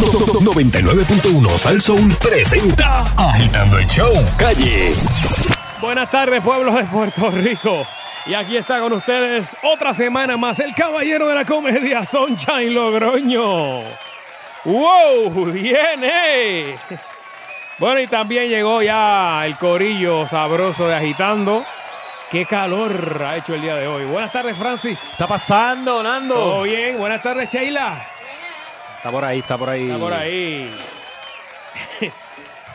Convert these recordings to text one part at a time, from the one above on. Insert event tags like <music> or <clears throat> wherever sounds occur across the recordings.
99.1 Sal Soul presenta Agitando el Show Calle. Buenas tardes, pueblos de Puerto Rico. Y aquí está con ustedes otra semana más el caballero de la comedia, Sunshine Logroño. ¡Wow! ¡Viene! Bueno, y también llegó ya el corillo sabroso de Agitando. ¡Qué calor ha hecho el día de hoy! Buenas tardes, Francis. está pasando, Nando? ¿Todo bien? Buenas tardes, Sheila. Está por ahí, está por ahí. Está por ahí. <laughs>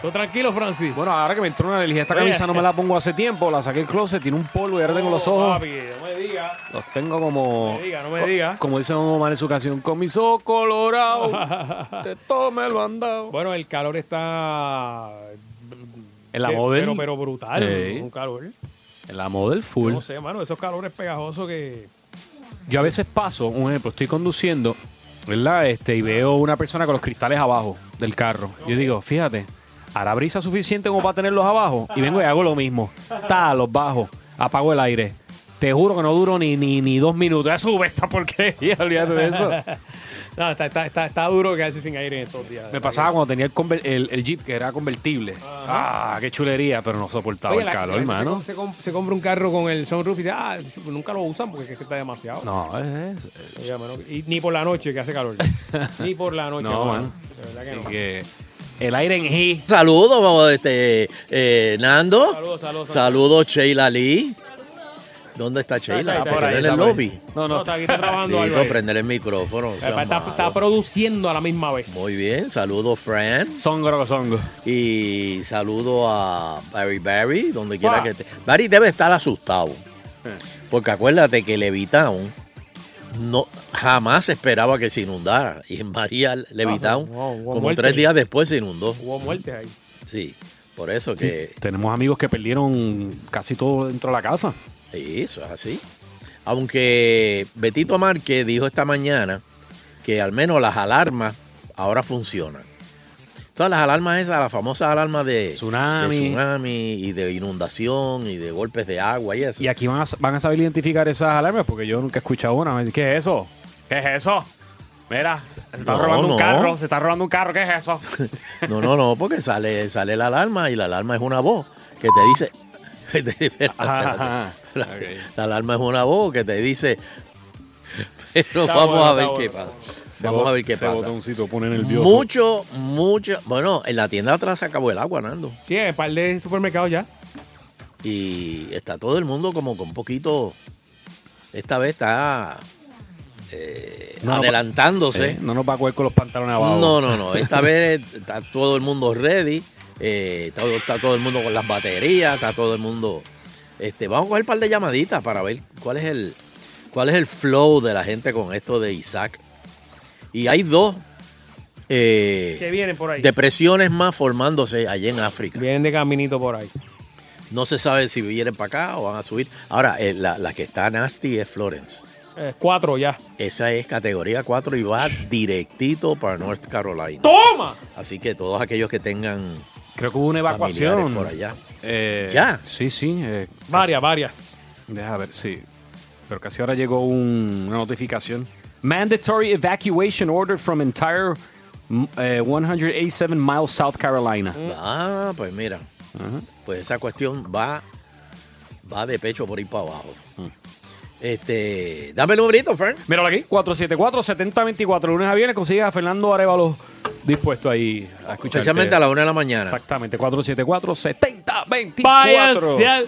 ¿Todo tranquilo, Francis? Bueno, ahora que me entró una alergia, esta camisa no me la pongo hace tiempo, la saqué del closet, tiene un polvo y ahora tengo los ojos. Papi, no me digas. Los tengo como. No me diga, no me diga. Como dice Don Omar en su canción, con mis ojos colorados. <laughs> de todo me lo han dado. Bueno, el calor está. En la model. Pero, pero brutal. Un calor. En la model full. No sé, mano, esos calores pegajosos que. Yo a veces paso, un ejemplo, estoy conduciendo, ¿verdad? Este, y veo una persona con los cristales abajo del carro. Yo digo, fíjate, ¿hará brisa suficiente como para tenerlos abajo? Y vengo y hago lo mismo. Ta, los bajo, apago el aire. Te juro que no duro ni, ni, ni dos minutos. Ya sube esta porquería, <laughs> olvídate de eso. <laughs> No, está, está, está, está duro quedarse sin aire en estos días. Me pasaba cuando tenía el, conver- el, el Jeep que era convertible. Ah, qué chulería, pero no soportaba Oye, el la- calor, hermano. Se, com- se compra un carro con el sunroof y dice, ah, nunca lo usan porque es que está demasiado. No, es, es- Oye, mano, y ni por la noche que hace calor. <laughs> ni por la noche. no, mano. man. De verdad que Así no. que el aire en G. Saludos, este, eh, Nando. Saludos, saludos. Saludos, Sheila Lee. ¿Dónde está Sheila? está Se por quedó ahí, en el lobby. No, No, está aquí está trabajando algo. Ahí. prender el micrófono. no seas Está, está- malo. está produciendo a la misma vez. Muy bien, saludos, Fran. songo, songo. Y saludo a Barry Barry, donde quiera Ah. que esté. Barry debe estar asustado. Porque acuérdate que Levitown no, jamás esperaba que se inundara. Y en María Levitown, hubo como tres días después se inundó. Hubo muertes ahí. Sí, por eso Sí, que tenemos amigos que perdieron casi todo dentro de la casa. Sí, eso es así. Aunque Betito Márquez dijo esta mañana que al menos las alarmas ahora funcionan. Todas las alarmas esas, las famosas alarmas de Tsunami. de tsunami y de inundación y de golpes de agua y eso. Y aquí van a, van a saber identificar esas alarmas porque yo nunca he escuchado una. ¿Qué es eso? ¿Qué es eso? Mira, se está No, robando un carro, se está robando un carro, ¿qué es eso? <laughs> No, no, no, porque sale, sale la alarma y la alarma es una voz que te dice. Espérate, espérate. Ajá. <laughs> La, alarma es una voz que te dice. Pero vamos bueno, a ver qué bueno. pasa. Vamos a ver qué pasa. botoncito pone nervioso. Mucho, mucho. Bueno, en la tienda atrás se acabó el agua, Nando. Sí, en el par de supermercados ya. Y está todo el mundo como con un poquito. Esta vez está eh, no, adelantándose. Eh, no nos va a coger con los pantalones abajo. No, no, no. Esta <laughs> vez está todo el mundo ready. Eh, todo- está todo el mundo con las baterías. Está todo el mundo. Este, vamos a coger un par de llamaditas para ver cuál es el cuál es el flow de la gente con esto de Isaac. Y hay dos eh, Que vienen por ahí. depresiones más formándose allá en África. Vienen de caminito por ahí. No se sabe si vienen para acá o van a subir. Ahora, eh, la, la que está nasty es Florence. Eh, cuatro ya. Esa es categoría 4 y va directito para North Carolina. ¡Toma! Así que todos aquellos que tengan Creo que hubo una evacuación. por allá. Eh, ¿Ya? Sí, sí. eh, Varias, varias. Deja ver, sí. Pero casi ahora llegó un- una notificación. Mandatory evacuation order from entire mm, eh, 187 miles South Carolina. Ah, pues mira. Pues esa cuestión va, va de pecho por ahí para abajo. Mm. Este, dame el numerito, Frank. Míralo aquí, 474-7024. Lunes a viernes consigues a Fernando Arevalo dispuesto ahí a escuchar. Especialmente a la una de la mañana. Exactamente, 474-7024. Váyanse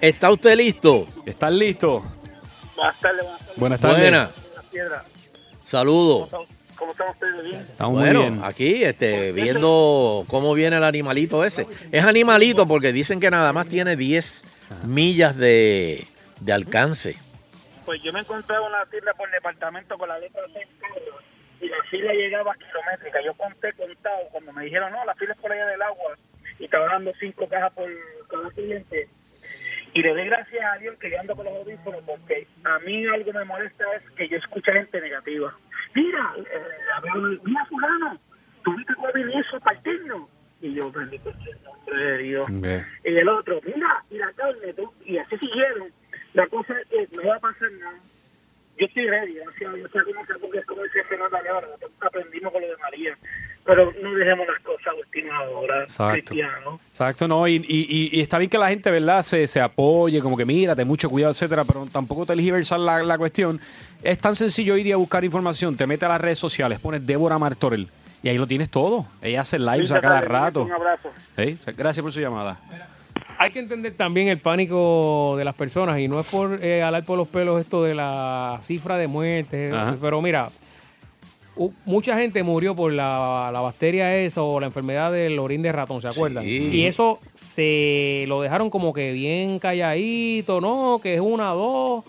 <laughs> ¿Está usted listo? ¿Estás listo? Buenas tardes, buenas tardes. Buenas tardes. Saludos. ¿Cómo están ustedes? ¿Bien? Estamos muy Bueno, bien. aquí este, viendo cómo viene el animalito ese. Es animalito porque dicen que nada más tiene 10 millas de, de alcance. Pues yo me encontraba una tienda por departamento con la letra C en carro, y la fila llegaba kilométrica. Yo conté contado cuando me dijeron, no, la fila es por allá del agua y estaba dando cinco cajas por cada cliente. Y le doy gracias a Dios que yo ando con los audífonos porque a mí algo me molesta es que yo escucho gente negativa. Mira, eh, a ver, mira fulano, tuviste que ver eso partirnos. Y yo, bendito el nombre de Dios. Y el otro, mira, y la carne, tú, y así siguieron. La cosa es que no va a pasar nada. Yo estoy ready, gracias a Dios. O sea, como, porque como dice Fernando ahora, aprendimos con lo de María. pero no dejemos las cosas a última hora, Exacto. Cristiano. Exacto, no, y, y, y- y está bien que la gente, ¿verdad?, se, se apoye, como que mírate, mucho cuidado, etcétera, pero tampoco te tergiversar la, la cuestión. Es tan sencillo hoy día buscar información, te metes a las redes sociales, pones Débora Martorell y ahí lo tienes todo. Ella hace lives a cada rato. Un abrazo. Sí, Gracias por su llamada. Hay que entender también el pánico de las personas y no es por eh, alar por los pelos esto de la cifra de muertes, Ajá. pero mira, mucha gente murió por la, la bacteria esa o la enfermedad del orín de ratón, ¿se acuerdan? Sí. Y eso se lo dejaron como que bien calladito, ¿no? Que es una, dos.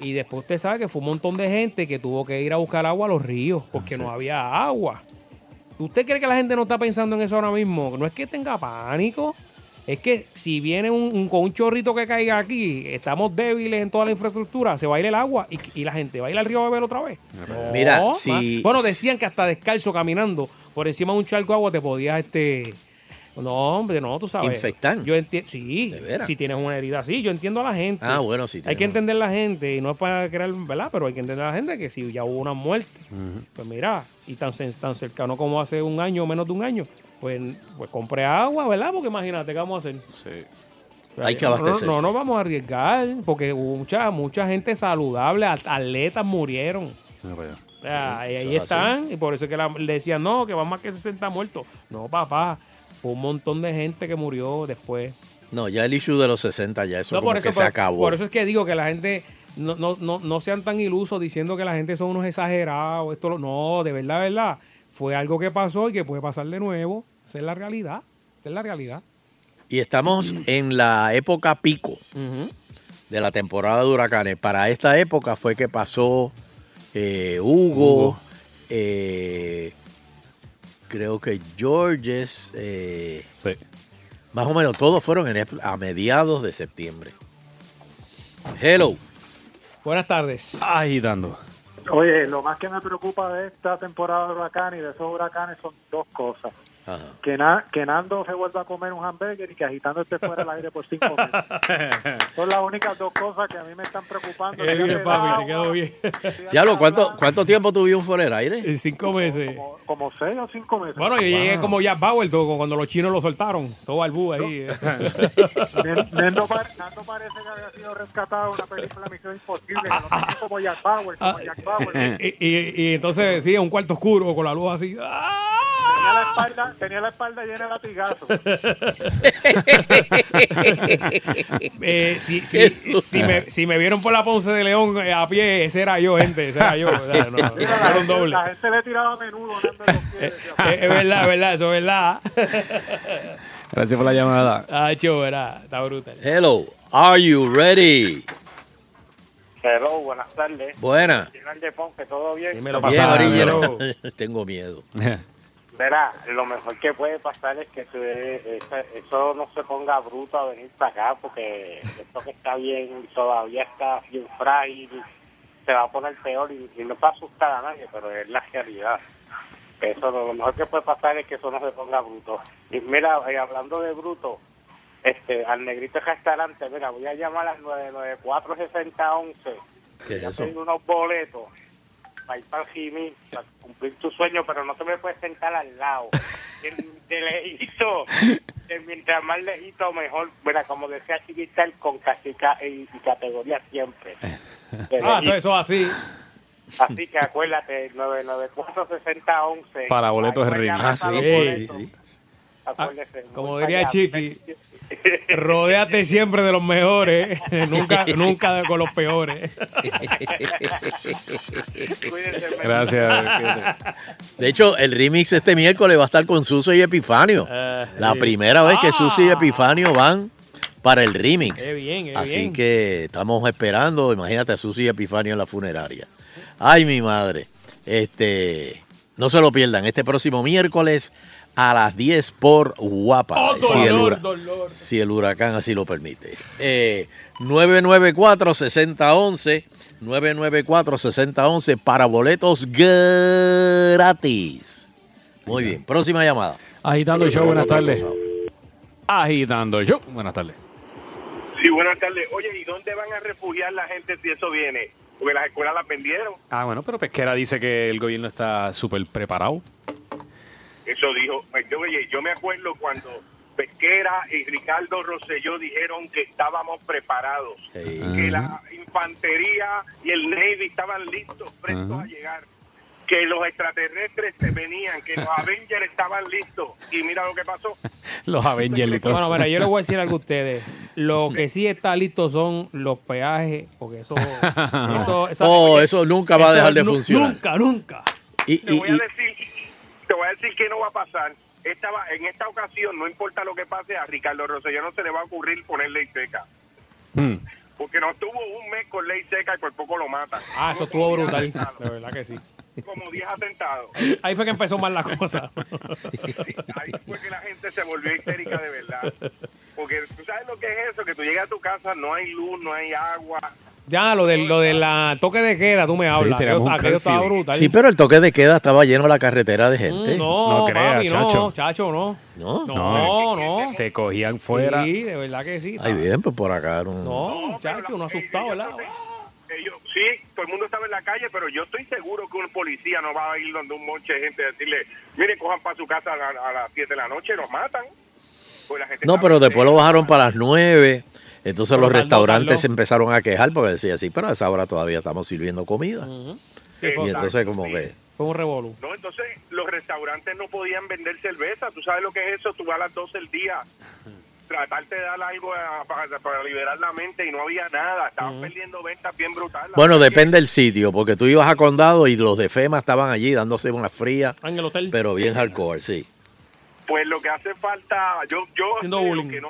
Y después usted sabe que fue un montón de gente que tuvo que ir a buscar agua a los ríos porque no había agua. ¿Usted cree que la gente no está pensando en eso ahora mismo? No es que tenga pánico, es que si viene un, un- con un chorrito que caiga aquí, estamos débiles en toda la infraestructura, se va a ir el agua y, y la gente va a ir al río a beber otra vez. No, Mira, si- Bueno, decían que hasta descalzo caminando por encima de un charco de agua te podías este... No, hombre, no, tú sabes. Infectar. Yo entiendo, sí, si tienes una herida así, yo entiendo a la gente. Ah, bueno, sí. Hay tiene- que entender la gente, y no es para crear, ¿verdad? Pero hay que entender a la gente que si ya hubo una muerte, pues mira, y tan, tan cercano como hace un año o menos de un año, pues, pues compre agua, ¿verdad? Porque imagínate, ¿qué vamos a hacer? Sí. Hay que No, abastecerse. No, no, nos vamos a arriesgar, porque mucha, mucha gente saludable, at- atletas murieron. O sea, y ahí están, y por eso es que la- le decían, no, que van más que 60 muertos. No, papá, fue un montón de gente que murió después. No, ya el issue de los 60 ya eso No, como por eso, que se acabó. por eso es que digo que la gente no, no, no, no sean tan ilusos diciendo que la gente son unos exagerados. Esto lo- no, de verdad, de verdad. Fue algo que pasó y que puede pasar de nuevo. Esa es la realidad. Esa es la realidad. Y estamos en la época pico de la temporada de huracanes. Para esta época fue que pasó eh, Hugo, Hugo. eh, creo que Georges, eh, Sí. más o menos todos fueron en a mediados de septiembre. Hello. Buenas tardes. Agitando. Oye, lo más que me preocupa de esta temporada de huracanes y de esos huracanes son dos cosas. Ajá. Que, Na- que Nando se vuelva a comer un hamburger y que agitando esté fuera del aire por cinco meses. <laughs> Son las únicas dos cosas que a mí me están preocupando. Qué bien, Fíjate, papi, agua, te quedó bien. fíjate, Ya lo, ¿cuánto, ¿cuánto tiempo tuvimos fuera del aire? En cinco meses. Como, como seis o cinco meses. Bueno, yo llegué como Jack Bauer todo, cuando los chinos lo soltaron. Todo albú ahí. <laughs> Nen- Nando, pa- Nando parece que había sido rescatado en una película de Misión Imposible. <laughs> como Jack Bauer, como Jack Bauer. y, y- y entonces, sí, un cuarto oscuro con la luz así. ¡Ah! Tenía la espalda, tenía la espalda llena de latigazos. <laughs> Eh, si, si, si, me, si me vieron por la Ponce de León eh, a pie, ese era yo, gente. Ese era yo. O sea, no, no, <laughs> Mira, era la, un gente, doble. la gente le tiraba a menudo los pies. Eh, es verdad, es verdad, eso es verdad. Gracias por la llamada. Ah, verá, está brutal. Hello. Are you ready? Hello, buenas tardes. Buena. Final de Ponce, ¿todo bien? Dímelo, pero- <laughs> Tengo miedo. Verá, lo mejor que puede pasar es que se- eso no se ponga bruto a venir para acá, porque esto que está bien, todavía está bien frágil, se va a poner peor y, y no es para asustar a nadie, pero es la realidad. Eso lo, mejor que puede pasar es que eso no se ponga bruto. Y mira, eh, hablando de bruto, este al negrito restaurante, mira, voy a llamar al 994-6011. ¿Qué es eso? tengo unos boletos para ir para Jimmy, para cumplir tu sueño, pero no te me puedes sentar al lado. <laughs> De, de lejito, de mientras más lejito, mejor. Bueno, como decía Chiquital, con cacica y, y categoría siempre. De Ah, eso, lejito. eso así. Así que acuérdate, 994-6011. Para boletos de Ahí ring. voy a Ah, sí, sí. Acuérdese, como diría allá. Chiqui. Rodéate siempre de los mejores, <laughs> nunca, nunca con los peores. Cuídense, Gracias. De hecho, el remix este miércoles va a estar con Suso y Epifanio. Ah, La sí. primera vez que Ah. Suso y Epifanio van para el remix. Qué bien, qué Así bien. que estamos esperando, imagínate a Susi y Epifanio en la funeraria. Ay, mi madre. Este, no se lo pierdan, este próximo miércoles a las 10 por Guapa. Oh, si, el dolor, dolor. si el huracán así lo permite. Eh, 994-6011. 994-6011 para boletos gratis. Muy bien, próxima llamada. Agitando el show, buenas tardes. Agitando el show, buenas tardes. Sí, buenas tardes. Oye, ¿y dónde van a refugiar la gente si eso viene? Porque las escuelas las vendieron. Ah, bueno, pero Pesquera dice que el gobierno está súper preparado. Eso dijo, pues, yo, oye, yo me acuerdo cuando Pesquera y Ricardo Rosselló dijeron que estábamos preparados, que la infantería y el Navy estaban listos, prestos a llegar, que los extraterrestres se venían, que los <laughs> Avengers estaban listos. Y mira lo que pasó. <laughs> Los Avengers. Bueno, mira, yo les voy a decir algo a ustedes. Lo que sí está listo son los peajes, porque eso... <laughs> eso esa- Oh, eso nunca va a dejar de funcionar. Nunca, nunca. Y, voy a decir, te voy a decir que no va a pasar. Esta va- en esta ocasión, no importa lo que pase, a Ricardo Rosselló no se le va a ocurrir poner ley seca. Hmm. Porque no tuvo un mes con ley seca y por poco lo matan. Ah, eso estuvo brutal. De verdad que sí. Como 10 atentados. Ahí fue que empezó mal la cosa. <laughs> Ahí fue que la gente se volvió histérica de verdad. Porque tú sabes lo que es eso, que tú llegas a tu casa, no hay luz, no hay agua. Ya, lo del lo de la toque de queda, tú me hablas. tenemos un aquello, aquello estaba curfew. brutal. sí, pero el toque de queda estaba lleno la carretera de gente. Mm, no, No creas, papi, no, chacho. chacho, no. No. No, no. Te cogían fuera. Sí, de verdad que sí. Ay, bien, pues por acá. No. No, chacho, uno asustado, ¿verdad? ellos- sí, todo el mundo estaba en la calle, pero yo estoy seguro que un policía no va a ir donde un monche de gente a decirle, miren, cojan para su casa a, la- a las 7 de la noche y los matan. Pues la gente No, pero después lo bajaron para las nueve. Entonces Pero los restaurantes se empezaron a quejar porque decía, sí, pero a esa hora todavía estamos sirviendo comida. Sí, Y fue, entonces como sí. que... fue un revolú. No, entonces los restaurantes no podían vender cerveza. ¿Tú sabes lo que es eso? Tú vas a las 12 del día, tratarte de dar algo a- para, para liberar la mente y no había nada. Estaban perdiendo ventas bien brutales. Bueno, depende del sitio, porque tú ibas a Condado y los de FEMA estaban allí dándose una fría, Ah, En el hotel. pero bien hardcore, sí. Pues lo que hace falta, yo, yo que no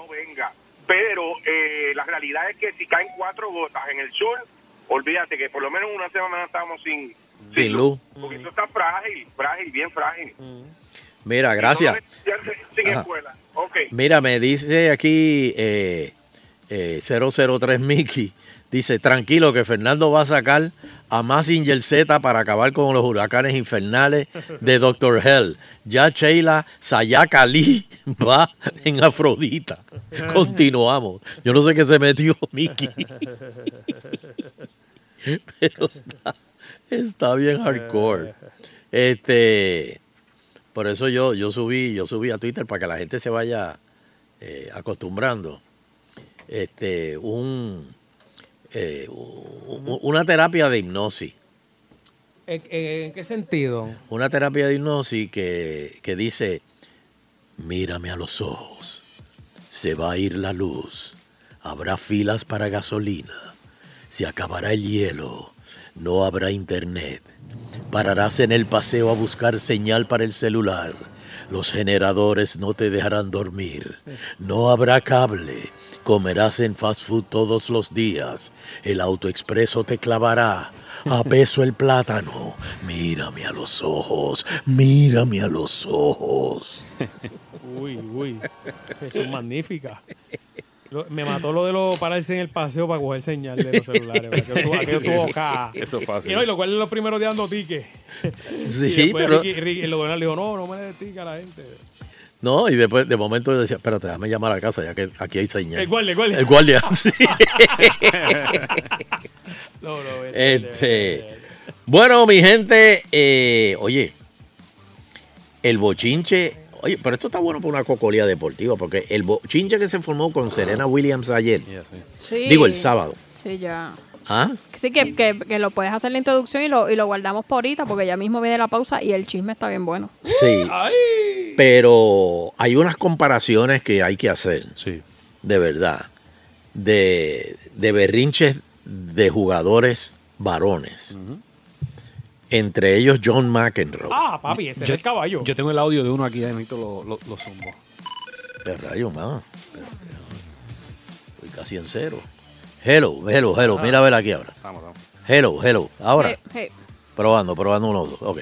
venga. Pero eh, la realidad es que si caen cuatro gotas en el sur, olvídate que por lo menos una semana estamos sin, Sin luz. Porque eso está frágil, frágil, bien frágil. Mira, gracias. Sin escuela. Mira, me dice aquí eh, eh, 003 Mickey, dice, tranquilo que Fernando va a sacar a Massinger Z para acabar con los huracanes infernales de Dr. Hell. Ya Sheila Sayaka Lee <laughs> va en Afrodita. Continuamos. Yo no sé qué se metió Mickey. <laughs> Pero está, está bien hardcore. Este, por eso yo, yo subí, yo subí a Twitter para que la gente se vaya eh, acostumbrando. Este, un, eh, una terapia de hipnosis. ¿En, en- en qué sentido? Una terapia de hipnosis que, que dice, mírame a los ojos, se va a ir la luz, habrá filas para gasolina, se acabará el hielo, no habrá internet, pararás en el paseo a buscar señal para el celular, los generadores no te dejarán dormir, no habrá cable, comerás en fast food todos los días, el autoexpreso te clavará. A <laughs> peso el plátano. Mírame a los ojos. Mírame a los ojos. <laughs> Uy, uy. Eso es magnífica. Lo- me mató lo de lo pararse en el paseo para coger señal de los celulares. Aquello estuvo- <laughs> acá. Eso es fácil. Y, no, y lo cual en los primeros días dando tickets. Sí, y pero- Ricky- Ricky- el gobernador le dijo, no, no me le ticket a la gente. No, y después de momento yo decía, espérate, déjame llamar a casa ya que aquí hay señal. El guardia, el guardia. El guardia, <laughs> sí. No, no, vete, vete, Este, vete. bueno, mi gente, eh, oye, el bochinche, oye, pero esto está bueno para una cocolía deportiva, porque el bochinche que se formó con Serena Williams ayer, Sí. digo el sábado, Sí, ya. ¿ah? Sí, que, que, que lo puedes hacer la introducción y lo, y lo guardamos por ahorita porque ya mismo viene la pausa y el chisme está bien bueno. Sí, pero hay unas comparaciones que hay que hacer, Sí. de verdad, de, de berrinches de jugadores varones, entre ellos John McEnroe. Ah, papi, ese Yo- es el caballo. Yo tengo el audio de uno aquí, necesito lo, lo, lo zumbo. ¿Qué rayo, más? Estoy casi en cero. Hello, hello, hello. Mira a ver aquí ahora. Vamos, vamos. Hello, hello. Ahora, hey, probando, probando uno, dos. Ok.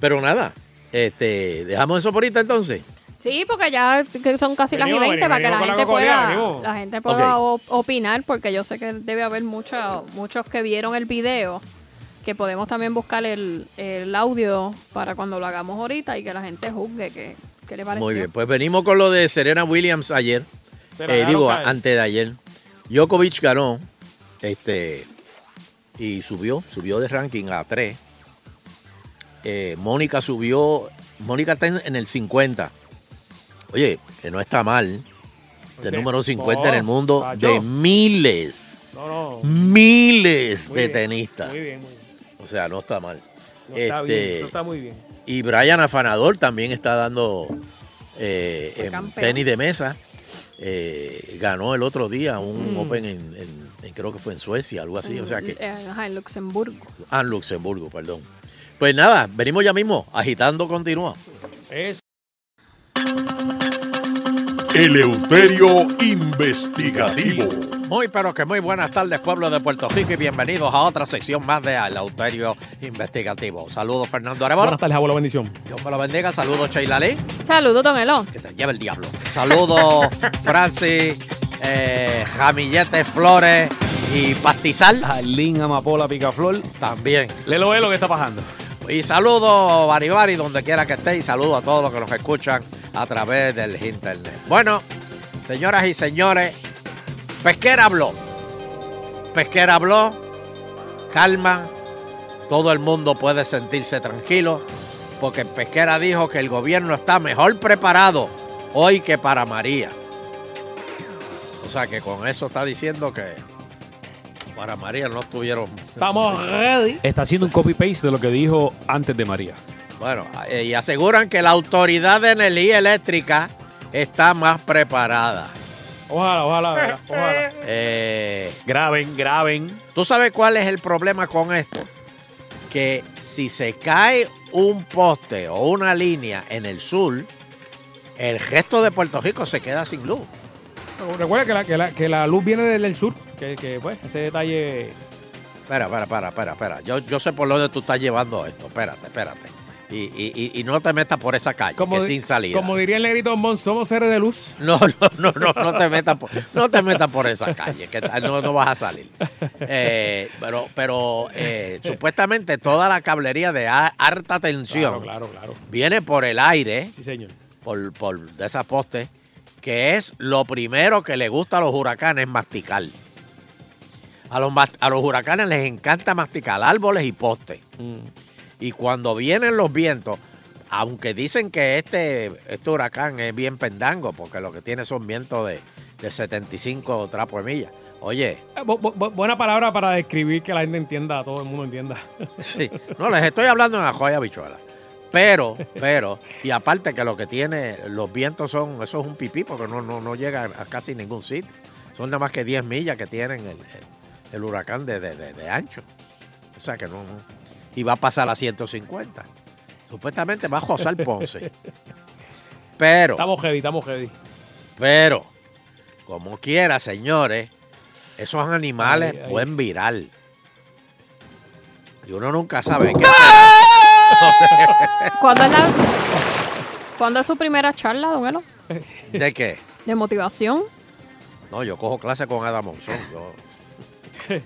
Pero nada, este, dejamos eso por ahorita entonces. Sí, porque ya que son casi las y Venimos, 20 para que la venimos gente pueda, venimos. la gente pueda opinar, porque yo sé que debe haber mucha- muchos que vieron el video, que podemos también buscar el, el audio para cuando lo hagamos ahorita y que la gente juzgue que, qué le pareció. Muy bien, pues venimos con lo de Serena Williams ayer. Eh, digo, caer. antes de ayer. Djokovic ganó este, y subió, subió de ranking a 3. Mónica subió Mónica está en, en el 50. Oye, que no está mal. Este número 50 No, en el mundo de miles, No, no. miles Muy de bien, tenistas. Muy bien, muy bien. O sea, no está mal. No está Este, bien, eso está muy bien. Y Brian Afanador también está dando eh, en campeón. tenis de mesa. Eh, ganó el otro día un Mm. Open en, en- en- creo que fue en Suecia, algo así. O sea que, Eh, ajá, en Luxemburgo. ah, en Luxemburgo, perdón. Pues nada, venimos ya mismo. Agitando continúa. Es Eleuterio Investigativo. Muy, pero que muy buenas tardes, pueblo de Puerto Rico, y bienvenidos a otra sección más de Alauterio Investigativo. Saludos, Fernando Arevalo. Buenas tardes, abuelo, bendición. Dios me lo bendiga. Saludos, Sheila Lee. Saludos, Don Elon. Que te lleve el diablo. Saludos, <laughs> Francis, eh, Jamillete Flores y Pastizal. Arlín, Amapola, Picaflor. También. Lelo ve lo que está pasando. Y saludos, Baribari, donde quiera que esté. Y saludos a todos los que nos escuchan a través del internet. Bueno, señoras y señores, Pesquera habló. Pesquera habló. Calma. Todo el mundo puede sentirse tranquilo. Porque Pesquera dijo que el gobierno está mejor preparado hoy que para María. O sea que con eso está diciendo que para María no estuvieron Estamos ready. Está haciendo un copy-paste de lo que dijo antes de María. Bueno, eh, y aseguran que la Autoridad de Energía Eléctrica está más preparada. Ojalá, ojalá, ¿verdad? <laughs> ojalá. Eh, Graben, graben. ¿Tú sabes cuál es el problema con esto? Que si se cae un poste o una línea en el sur, el resto de Puerto Rico se queda sin luz. Recuerda que la, que, la, que la luz viene del, del sur. Que, que, pues, ese detalle. Espera, espera, espera, espera, espera. Yo, yo sé por dónde tú estás llevando esto. Espérate, espérate. Y, y- no te metas por esa calle, Como, que sin salida. como diría el negrito Mon, somos seres de luz. <laughs> No, no, no, no, no te metas por, no te metas por esa calle, que no, no vas a salir. Eh, pero pero eh, supuestamente toda la cablería de harta tensión Claro, claro, claro. viene por el aire, Sí, señor. por, por de esas postes, que es lo primero que le gusta a los huracanes, masticar. A los, a los huracanes les encanta masticar árboles y postes. Mm. Y cuando vienen los vientos, aunque dicen que este, este huracán es bien pendango, porque lo que tiene son vientos de, de 75 trapos de milla. Oye, Eh, bu- bu- bu- buena palabra para describir que la gente entienda, todo el mundo entienda. <laughs> sí, no les estoy hablando en la joya bichuela. Pero, pero, y aparte que lo que tiene, los vientos son, eso es un pipí, porque no, no, no llega a casi ningún sitio. Son nada más que 10 millas que tienen el, el- el huracán de, de- de- de ancho. O sea que no, no. Y va a pasar a 150. Supuestamente va a José Ponce. <laughs> Pero, Estamos heavy, estamos heavy. pero, como quiera, señores, esos animales Ay, ay. pueden virar. Y uno nunca sabe qué. <laughs> ¿Cuándo es, la, ¿Cuándo es su primera charla, Don? ¿De qué? De motivación. No, yo cojo clase con Adam Monzón. Yo, <laughs>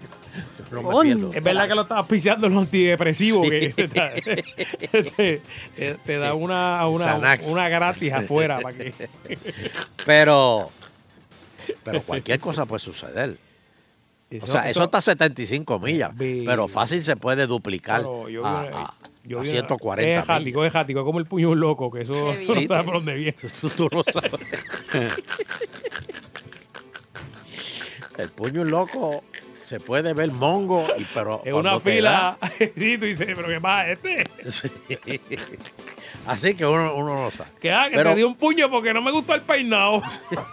Es verdad que lo estás auspiciando los antidepresivos, Sí. que <laughs> te, da- te- te- te da una, una, una gratis afuera para que. Pero, pero cualquier cosa puede suceder. O sea, eso, está a 75 millas, pero fácil se puede duplicar Claro, yo vi a, una- a- yo a vi una- 140 Es millas. jático, es jático, es como el puño loco, que eso Qué <laughs> no bien. sabe por dónde viene. <laughs> Tú, tú no sabes. El puño loco se puede ver mongo, y, pero cuando una fila. Sí, <laughs> tú dices, pero ¿qué pasa este? Sí. Así que uno, uno no sabe. Que, ah, que Pero- te dio un puño porque no me gustó el peinado. <laughs>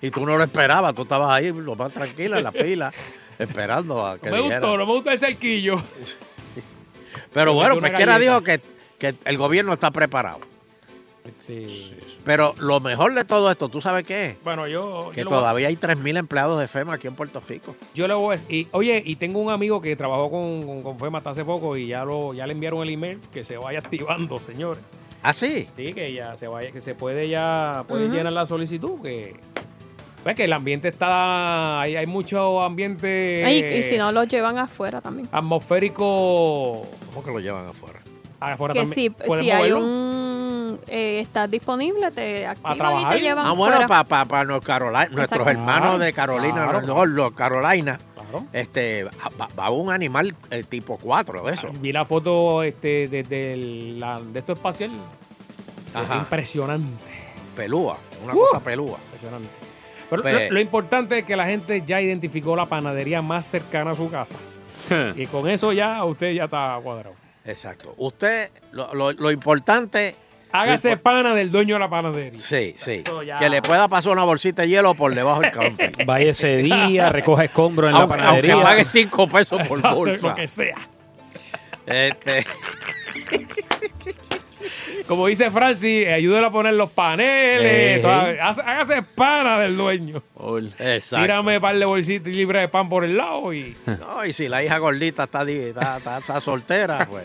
Y tú no lo esperabas, tú estabas ahí lo más tranquila en la fila, esperando a que No me dijera. gustó, no me gustó el cerquillo. Pero bueno, Pesquera dijo que, que el gobierno está preparado. Sí. Pero lo mejor de todo esto, ¿tú sabes qué es? Bueno, yo. Que yo lo voy a- todavía hay 3.000 empleados de FEMA aquí en Puerto Rico. Yo le voy a decir, y, oye, y tengo un amigo que trabajó con, con, con FEMA hasta hace poco y ya lo ya le enviaron el email que se vaya <laughs> activando, señores. ¿Ah, sí? Sí, que ya se vaya, que se puede ya puede llenar la solicitud, que pues que el ambiente está, hay, hay mucho ambiente Ay, y si no, los llevan afuera también. atmosférico ¿Cómo que lo llevan afuera? afuera Que también. si, ¿Pueden si hay un... Eh, estás disponible, te activan y te llevan Ah, bueno, para North Carolina, nuestros hermanos de Carolina, Claro. no, los Carolina, este, va, va un animal eh, tipo 4 de eso. Vi la foto este, desde la- de esto espacial. Ajá. Impresionante. Pelúa, una Uh. cosa pelúa. Impresionante. Pero Pe- lo, lo importante es que la gente ya identificó la panadería más cercana a su casa. y con eso ya usted ya está cuadrado. Exacto. Usted, lo, lo- lo importante. Hágase pana del dueño de la panadería. Sí, sí. Ya- Que le pueda pasar una bolsita de hielo por debajo del counter. <laughs> Vaya ese día, recoge escombros en aunque, la panadería. aunque pague 5 pesos por Exacto, bolsa. Lo que sea. Este, <laughs> Como dice Francis, ayúdele a poner los paneles. Ey. toda- hace- hágase pana del dueño. exacto. Tírame un par de bolsitas libres de pan por el lado y. <laughs> No, y si la hija gordita está, di- está, está- está soltera, pues.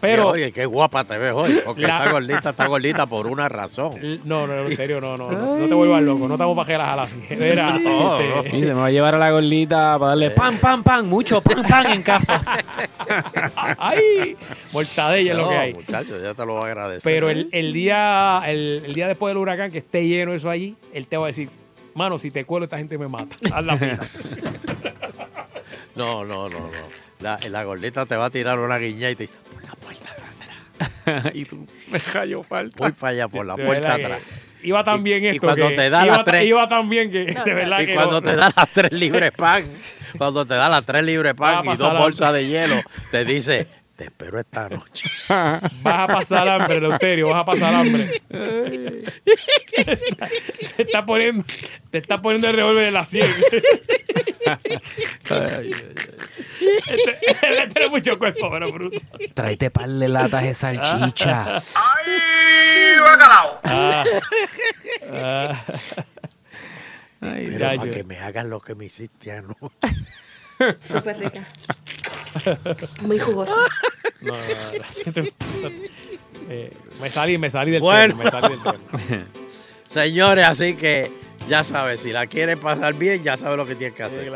Pero- Oye, qué guapa te ves hoy. Porque La- esa gordita está gordita por una razón. No, no, en serio, no, no. No, no te vuelvas loco. No estamos para que las alas así. Mira, <laughs> No, este, Y se me va a llevar a la gordita para darle pan, pan, pan, mucho pan, pan en casa. <laughs> ¡Ay! Mortadella es lo No, que hay. muchacho, ya te lo voy a agradecer. Pero el, el día el, el día después del huracán, que esté lleno eso allí, él te va a decir, mano, si te cuelo, esta gente me mata. <laughs> Haz la fila. <laughs> No, no, no, no. La, la gordita te va a tirar una guiña y te dice, por la puerta de atrás. <laughs> y tú me cayó falta. Voy para allá, por la De puerta verdad que atrás. Iba tan bien Y- y esto cuando que te da iba, las ta- tres- iba tan bien que de verdad Y que cuando no- te da las tres libres pan, cuando te da las tres libres a pan y pasar dos hambre. bolsas de hielo, te dice, te espero esta noche. <laughs> Vas a pasar hambre, Leuterio, vas a pasar hambre. te está poniendo, te está poniendo el revólver en la sien. este, él tiene mucho cuerpo, pero bruto. Tráete par de latas de salchicha. ¡Ay, bacalao! Ah. Ah. Ay, Pero para que me hagan lo que me hiciste anoche. Súper rica. Muy jugosa. No, no, no. Eh, me salí, me salí del Bueno. tema, me salí del tema. <laughs> Señores, así que ya sabes, si la quieres pasar bien, ya sabes lo que tienes que hacer.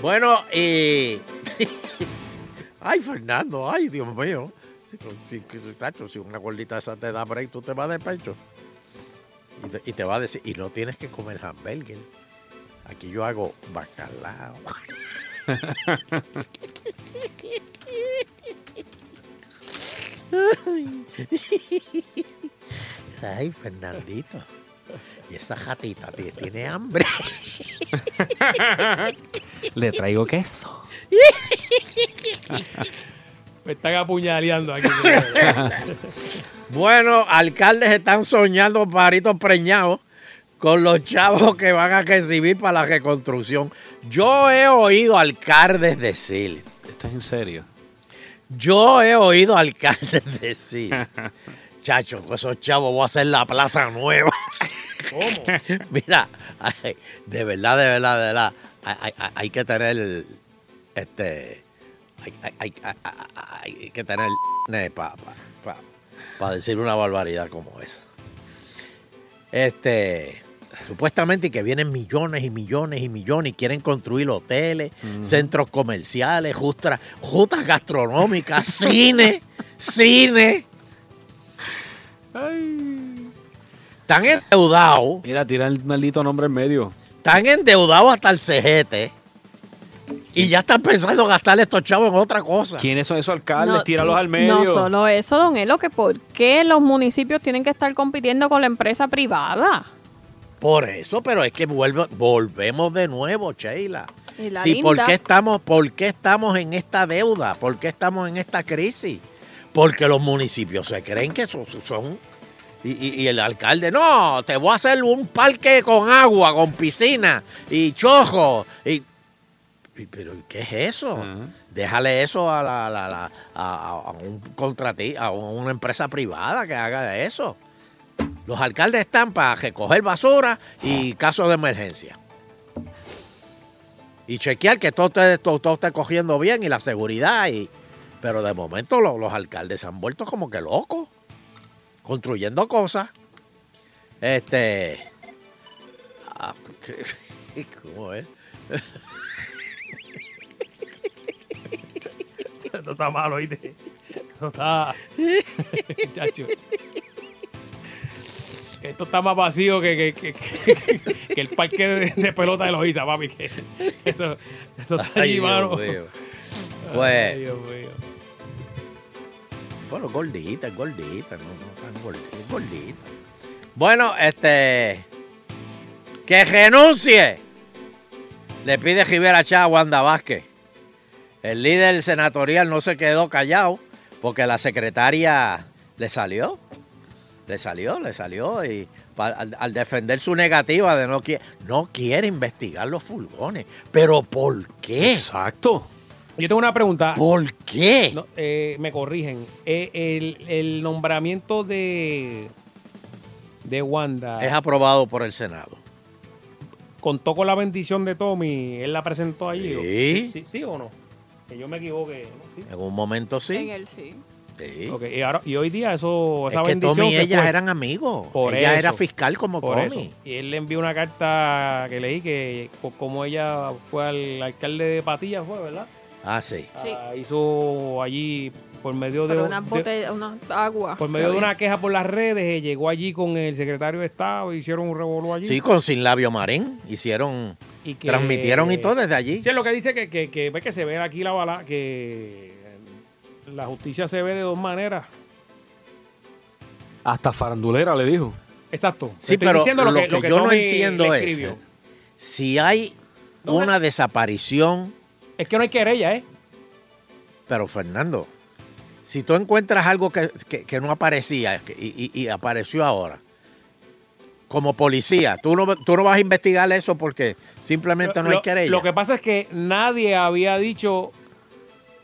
Bueno, y. <laughs> ay, Fernando, ay, Dios mío. Si, si, si- una gordita esa te da break, tú te vas de pecho. Y te, y te va a decir, y no tienes que comer hamburger. Aquí yo hago bacalao. Ay, Fernandito. Y esa gatita tie- tiene hambre. Le traigo queso. Me están apuñaleando aquí. Bueno, alcaldes están soñando paritos preñados con los chavos que van a recibir para la reconstrucción. Yo he oído alcaldes decir, ¿Estás en serio? yo he oído alcaldes <laughs> decir, chacho, con esos chavos voy a hacer la plaza nueva. <laughs> ¿Cómo? Mira, de verdad, de verdad, de verdad, hay, hay- hay que tener, este, hay, hay- que tener <laughs> para decir una barbaridad como esa. Este, supuestamente que vienen millones y millones y millones y quieren construir hoteles, centros comerciales, justas, justas gastronómicas, <laughs> cine, cine. Están endeudados. Mira, tira el maldito nombre en medio. Están endeudados hasta el cejete. Y ya están pensando gastar estos chavos en otra cosa. ¿Quiénes son esos alcaldes? Tíralos al medio. No solo eso, don Elo, que por qué los municipios tienen que estar compitiendo con la empresa privada. Por eso, pero es que vuelvo- volvemos de nuevo, Sheila. Sí. ¿por qué, estamos, ¿por qué estamos en esta deuda? ¿Por qué estamos en esta crisis? Porque los municipios se creen que son... son y, y- y el alcalde, no, te voy a hacer un parque con agua, con piscina y chojo. Y, y- pero ¿qué es eso? Déjale eso a, la, la- la- a, a- a un contratista, a una empresa privada que haga eso. Los alcaldes están para recoger basura y casos de emergencia. Y chequear que todo todo, todo esté cogiendo bien y la seguridad. Y, pero de momento lo- los alcaldes se han vuelto como que locos, construyendo cosas. Este. ah, ¿qué- <laughs> ¿Cómo es? <laughs> Esto está malo, ¿oíste? Esto está. <laughs> Esto está más vacío que, que, que, el parque de, de pelota de Loíza, papi. Que eso, eso está Ay, allí, mano. mío. Ay, Pues, Dios mío. bueno, gordita, es gordita, no, no tan gordita, es gordita. Bueno, este. Que renuncie. Le pide Rivera Chá a Wanda Vázquez. El líder senatorial no se quedó callado porque la secretaria le salió. Le salió, le salió. Y pa- al, al defender su negativa de no quiere, no quiere investigar los furgones. ¿Pero por qué? Exacto. Yo tengo una pregunta. ¿Por qué? No, eh, me corrigen. Eh, el, el nombramiento de, de Wanda Es aprobado por el Senado. contó con la bendición de Tommy. Él la presentó allí. Sí. ¿Sí, sí o no? Que yo me. Sí. En un momento En sí. él sí. Sí. Ok, y, ahora- y hoy día eso, Es esa que bendición Tommy y ellas fue. eran amigos. Por ella eso. era fiscal como Por Tommy. eso. Y él le envió una carta que leí que co- como ella fue al alcalde de Patilla, fue, ¿verdad? Ah, sí. Sí. Ah, hizo allí por medio de, Pero unas de- aguas. por medio de una queja por las redes, eh, llegó allí con el secretario de Estado, hicieron un revolú allí. Sí, con Sin Labio Marín. Hicieron, y que- transmitieron y todo desde allí. Sí, es lo que dice que, que, que, ve que se ve aquí la bala, que la justicia se ve de dos maneras. Hasta farandulera le dijo. Exacto. Sí, Estoy pero diciendo lo, lo que, lo que yo no entiendo es si hay No, una desaparición, Es que no hay querella, ¿eh? pero Fernando, si tú encuentras algo que, que- que no aparecía y, y- y apareció ahora, como policía, tú no, tú no vas a investigar eso porque simplemente no hay Lo- querella. Lo que pasa es que nadie había dicho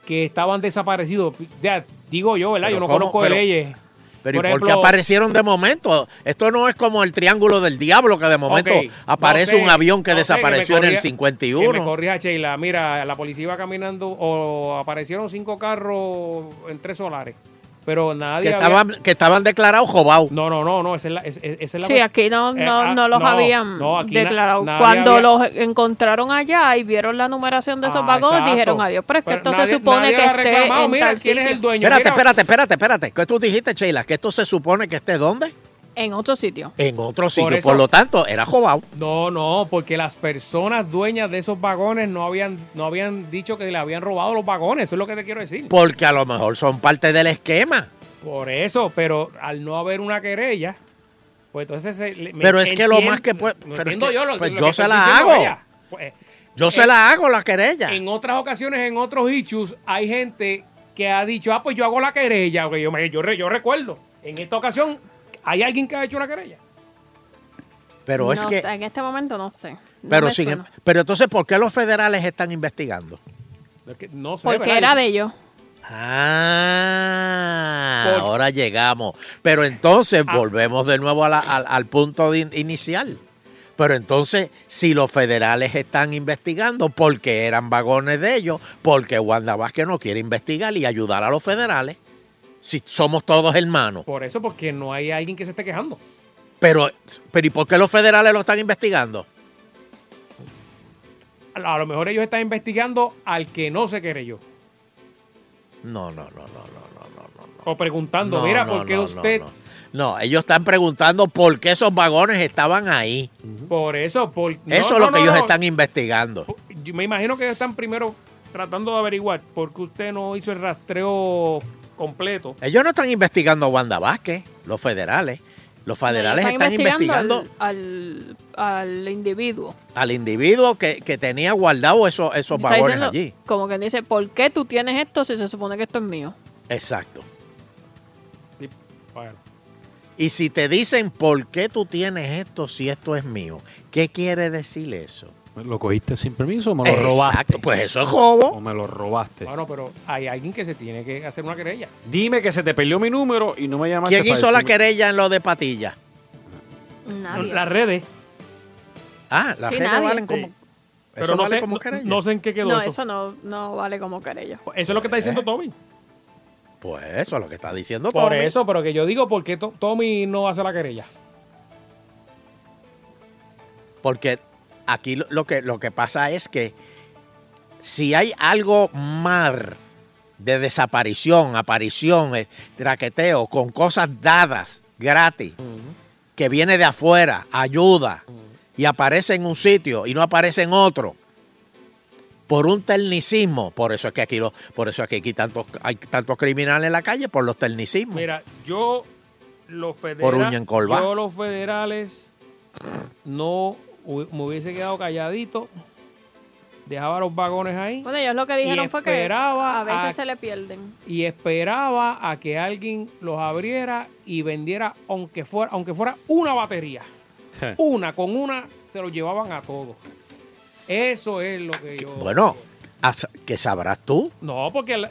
que estaban desaparecidos. Ya, digo yo, ¿verdad? Pero yo no ¿cómo? conozco de leyes. Pero Por ¿y por qué ejemplo- aparecieron de momento? Esto no es como el triángulo del diablo, que de momento aparece no sé, un avión que no desapareció en el corrija- Que me 51. corrija, Sheila. Mira, la policía iba caminando o aparecieron cinco carros en tres solares. Pero nadie Que había- estaban, que estaban declarados jobados. No, no, no, no. Esa es la, es- es- esa es la Sí, aquí no, Eh, no, ah, no los no, habían no, aquí na- declarado. Cuando había- los encontraron allá y vieron la numeración de esos Ah, vagones, exacto. dijeron adiós. Pero es que Pero esto nadie- se supone nadie que esté reclamado, en mira, tal ¿quién es el dueño? Espérate, Mira, espérate, espérate, espérate. ¿Qué tú dijiste, Sheila? Que esto se supone que esté ¿dónde? En otro sitio. En otro sitio. Por, eso- lo tanto, era jobado. No, no, porque las personas dueñas de esos vagones no habían, no habían dicho que le habían robado los vagones. Eso es lo que te quiero decir. Porque a lo mejor son parte del esquema. Por eso, pero al no haber una querella, pues entonces... se- le- me Pero es que lo más que puede- no pero es entiendo que- yo lo, pues lo yo que se la hago. Pues, Yo se la hago, la querella. en otras ocasiones, en otros issues, hay gente que ha dicho, ah, pues yo hago la querella. porque Yo, me- yo, re- yo recuerdo, en esta ocasión, ¿hay alguien que ha hecho una querella? Pero es que... En este momento no sé. No Pero, sin- suena. pero entonces, ¿por qué los federales están investigando? Es que no sé, Porque ¿verdad? era de ellos. Ah, ahora llegamos. Pero entonces volvemos de nuevo a la- al, al punto de in- inicial. Pero entonces, si los federales están investigando porque eran vagones de ellos, porque Wanda Vázquez no quiere investigar y ayudar a los federales, si somos todos hermanos. Por eso, porque no hay alguien que se esté quejando. Pero, pero ¿y por qué los federales lo están investigando? A lo mejor ellos están investigando al que no se querelló. No, no, no, no, no, no, no. O preguntando, No, mira, no, ¿por qué no, usted...? No, no. No, ellos están preguntando por qué esos vagones estaban ahí. Por eso, por... no, Eso es no, lo que no, ellos no. están investigando. Yo me imagino que ellos están primero tratando de averiguar por qué usted no hizo el rastreo completo. Ellos no están investigando a Wanda Vázquez, los federales. Los federales están investigando al, al, al individuo. al individuo que, que tenía guardado esos, esos diciendo, allí. Como que dice, ¿por qué tú tienes esto si se supone que esto es mío? Exacto. Bueno. Y si te dicen por qué tú tienes esto si esto es mío, ¿qué quiere decir eso? ¿Lo cogiste sin permiso o me lo robaste? Exacto, pues eso es robo. O me lo robaste. Bueno, pero hay alguien que se tiene que hacer una querella. Dime que se te perdió mi número y no me llamaste ¿Quién para hizo la decirme- querella en lo de Patilla? Nadie. Las redes. Ah, las Sí, redes nadie. valen como. Sí. Pero no vale sé, como no, querella. no sé en qué quedó no, eso. eso no, no vale como querella. Eso es lo que está diciendo Tommy. Pues eso es lo que está diciendo Por Tommy. eso, pero que yo digo por qué To- Tommy no hace la querella. Porque aquí lo- que, lo que pasa es que si hay algo mar de desaparición, aparición, eh, traqueteo, con cosas dadas gratis, que viene de afuera, ayuda, y aparece en un sitio y no aparece en otro por un tecnicismo, por eso es que aquí lo- por eso es que aquí tantos hay tantos criminales en la calle por los tecnicismos. Mira, yo los federales, yo los federales no me hubiese quedado calladito, dejaba los vagones ahí Bueno, ellos lo que dijeron fue que esperaba a veces a- se le pierden. y esperaba a que alguien los abriera y vendiera aunque fuera aunque fuera una batería. Una con una se los llevaban a todos. Eso es lo que yo Bueno, ¿qué sabrás tú? No, porque la-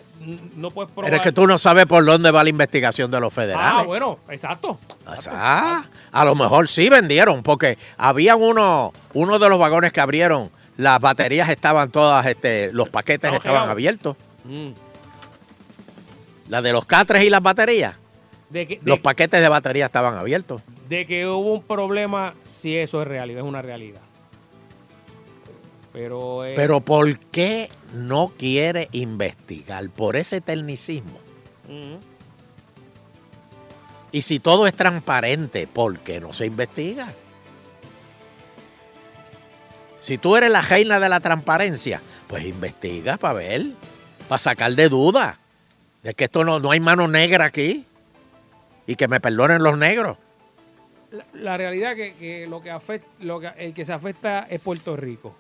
no puedes probar. Pero es que tú no sabes por dónde va la investigación de los federales. Ah, bueno, exacto. Ah, a lo mejor sí vendieron, porque habían uno, uno de los vagones que abrieron, las baterías estaban todas, este, los paquetes Estaban abiertos. Mm. La de los catres y las baterías, De que, de- los paquetes de batería estaban abiertos. de que hubo un problema, si eso es realidad, es una realidad. Pero, eh, Pero ¿por qué no quiere investigar? Por ese tecnicismo. mm, Y si todo es transparente, ¿por qué no se investiga? Si tú eres la reina de la transparencia, pues investiga para ver, para sacar de duda de que esto no, no hay mano negra aquí y que me perdonen los negros. la, la realidad que, que lo que afecta, lo que, el que se afecta es Puerto Rico.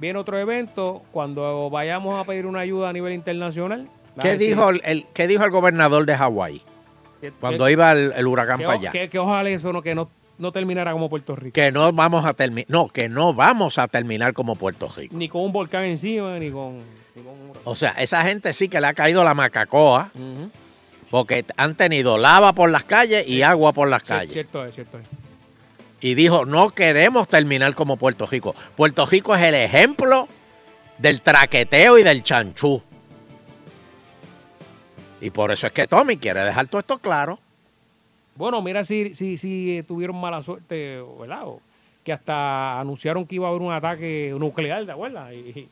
Viene otro evento, cuando vayamos a pedir una ayuda a nivel internacional. ¿Qué dijo el, el- qué dijo el gobernador de Hawái cuando que- iba el, el huracán que, para allá? que- que ojalá eso no, que no, no terminara como Puerto Rico. Que no vamos a terminar, no, que no vamos a terminar como Puerto Rico. Ni con un volcán encima, ni con... ni con un- O sea, esa gente sí que le ha caído la macacoa. Porque han tenido lava por las calles y agua por las Sí, calles. Cierto es, cierto es. Y dijo, no queremos terminar como Puerto Rico. Puerto Rico es el ejemplo del traqueteo y del chanchú. Y por eso es que Tommy quiere dejar todo esto claro. Bueno, mira si, si, si tuvieron mala suerte, ¿verdad? O que hasta anunciaron que iba a haber un ataque nuclear, ¿te acuerdas? Y,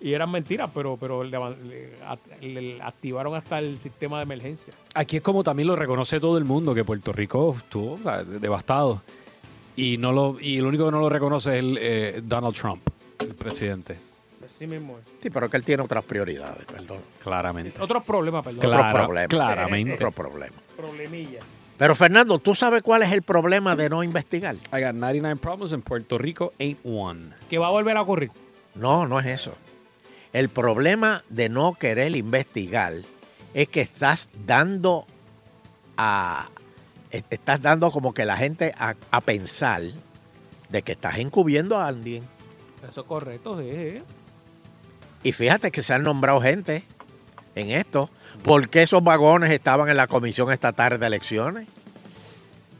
y eran mentiras, pero, pero le, le- act- le activaron hasta el sistema de emergencia. Aquí es como también lo reconoce todo el mundo, que Puerto Rico estuvo o sea, devastado. Y, no lo, y el único que no lo reconoce es el, eh, Donald Trump, el presidente. Así mismo es. Sí, pero que él tiene otras prioridades, perdón. Claramente. Otros problemas, perdón. Claro, Otros problemas. claramente. Otros problemas. Problemillas. Pero Fernando, ¿tú sabes cuál es el problema de no investigar? I got 99 problems in Puerto Rico, ain't one. Que va a volver a ocurrir. No, no es eso. El problema de no querer investigar es que estás dando a estás dando como que la gente a, a pensar de que estás encubriendo a alguien. Eso es correcto, sí. Y fíjate que se han nombrado gente en esto. ¿Por qué esos vagones estaban en la Comisión Estatal de Elecciones?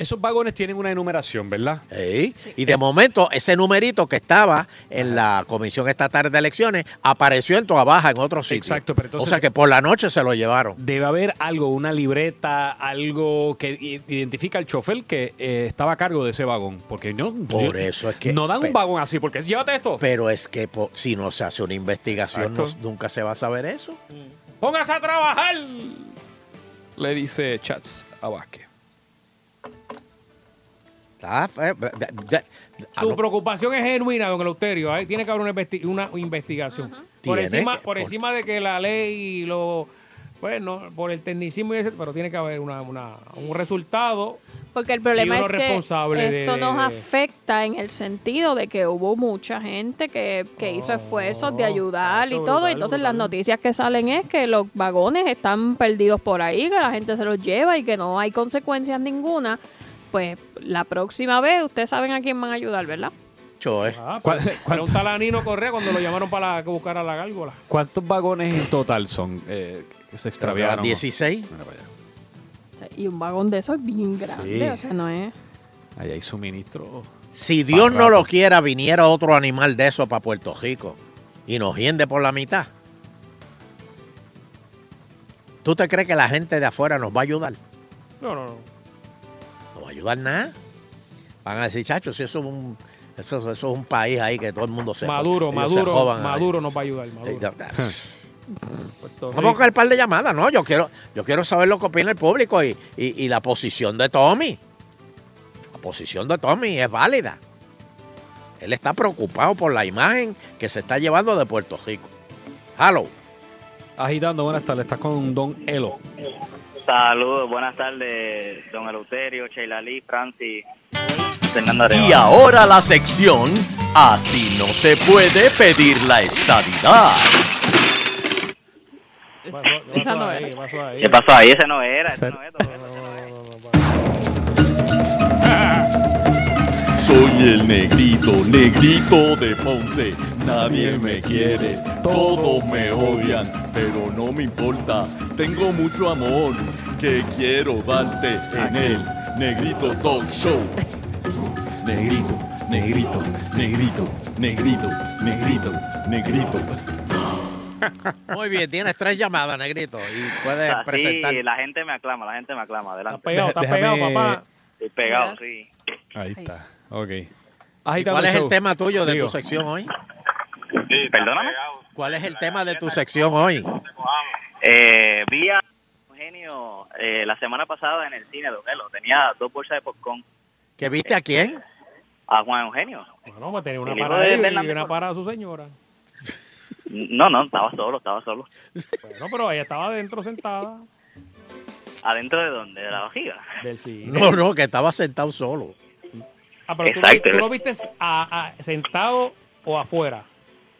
Esos vagones tienen una enumeración, ¿verdad? Sí. Y de momento, ese numerito que estaba en la Comisión Estatal de Elecciones apareció en Toa Baja, en otro sitio. Exacto, pero entonces- o sea que por la noche se lo llevaron. Debe haber algo, una libreta, algo que identifica al chofer que eh, estaba a cargo de ese vagón. Porque no. Por eso es que- No dan un vagón así, porque llévate esto. Pero es que po- si no se hace una investigación, no- nunca se va a saber eso. ¡Póngase a trabajar! Le dice Chats a Vázquez. A Su preocupación es genuina, don Eleuterio. Ahí tiene que haber una, investi- una investigación. Por, encima, que- por por- encima de que la ley lo. Bueno, por el tecnicismo y ese, pero tiene que haber una, una- un resultado. Porque el problema es que responsable de- esto nos de- afecta en el sentido de que hubo mucha gente que, que hizo esfuerzos de ayudar y Oh, eso, todo. brutal, Entonces las noticias que salen es que los vagones están perdidos por ahí, que la gente se los lleva y que no hay consecuencias ninguna. Pues la próxima vez ustedes saben a quién van a ayudar, ¿verdad? Cho, eh. Ah, ¿Cuál- pues, a Nino Correa cuando lo llamaron para la- que buscara la gárgola. ¿Cuántos vagones en total son eh, que se extraviaron? van 16. Mira para allá. O sea, y un vagón de eso es bien grande, o sea, no es... Ahí hay suministro. Si Dios no lo quiera, viniera otro animal de eso para Puerto Rico y nos hiende por la mitad. ¿Tú te crees que la gente de afuera nos va a ayudar? No, no, no. Nada. Van a decir, chacho, si eso es un, eso, eso es un país ahí que todo el mundo se Maduro, se Maduro, ahí". Maduro nos va a ayudar. Maduro. <laughs> Vamos coger un par de llamadas, ¿no? Yo quiero, yo quiero saber lo que opina el público y, y- y la posición de Tommy. La posición de Tommy es válida. Él está preocupado por la imagen que se está llevando de Puerto Rico. Hello. Agitando, buenas tardes. Estás con Don Elo. Saludos, buenas tardes, don Eleuterio, Sheila Lee, Francis, Fernando Arevalo. Y ahora la sección Así no se puede pedir la estadidad. Esa no era. ¿Qué pasó ahí? Ese no era, ese no era. Soy el negrito, negrito de Ponce. Nadie me quiere, todos me odian, pero no me importa. Tengo mucho amor que quiero darte en el Negrito Talk Show. Negrito, negrito, negrito, negrito, negrito, negrito. Muy bien, tienes tres llamadas, negrito, y puedes Así, presentar. la gente me aclama, la gente me aclama. Adelante. Estás pegado, estás pegado, papá. Estoy pegado, sí. Ahí está. Ok. ¿Y Agitando ¿Cuál es show. el tema tuyo de Digo. tu sección hoy? Perdóname. ¿Cuál es el tema de tu sección hoy? Eh, vi a Eugenio eh, la semana pasada en el cine, don Elo. Tenía dos bolsas de popcorn. ¿Que viste a quién? A Juan Eugenio. Bueno, pues tenía una El hijo para de él y una para su señora. No, no, estaba solo, estaba solo. Bueno, pero ella estaba adentro sentada ¿Adentro de dónde? ¿De la vajiga? del cine. No, no, que estaba sentado solo. Ah, pero tú, Exacto. tú lo viste a- a- sentado o afuera.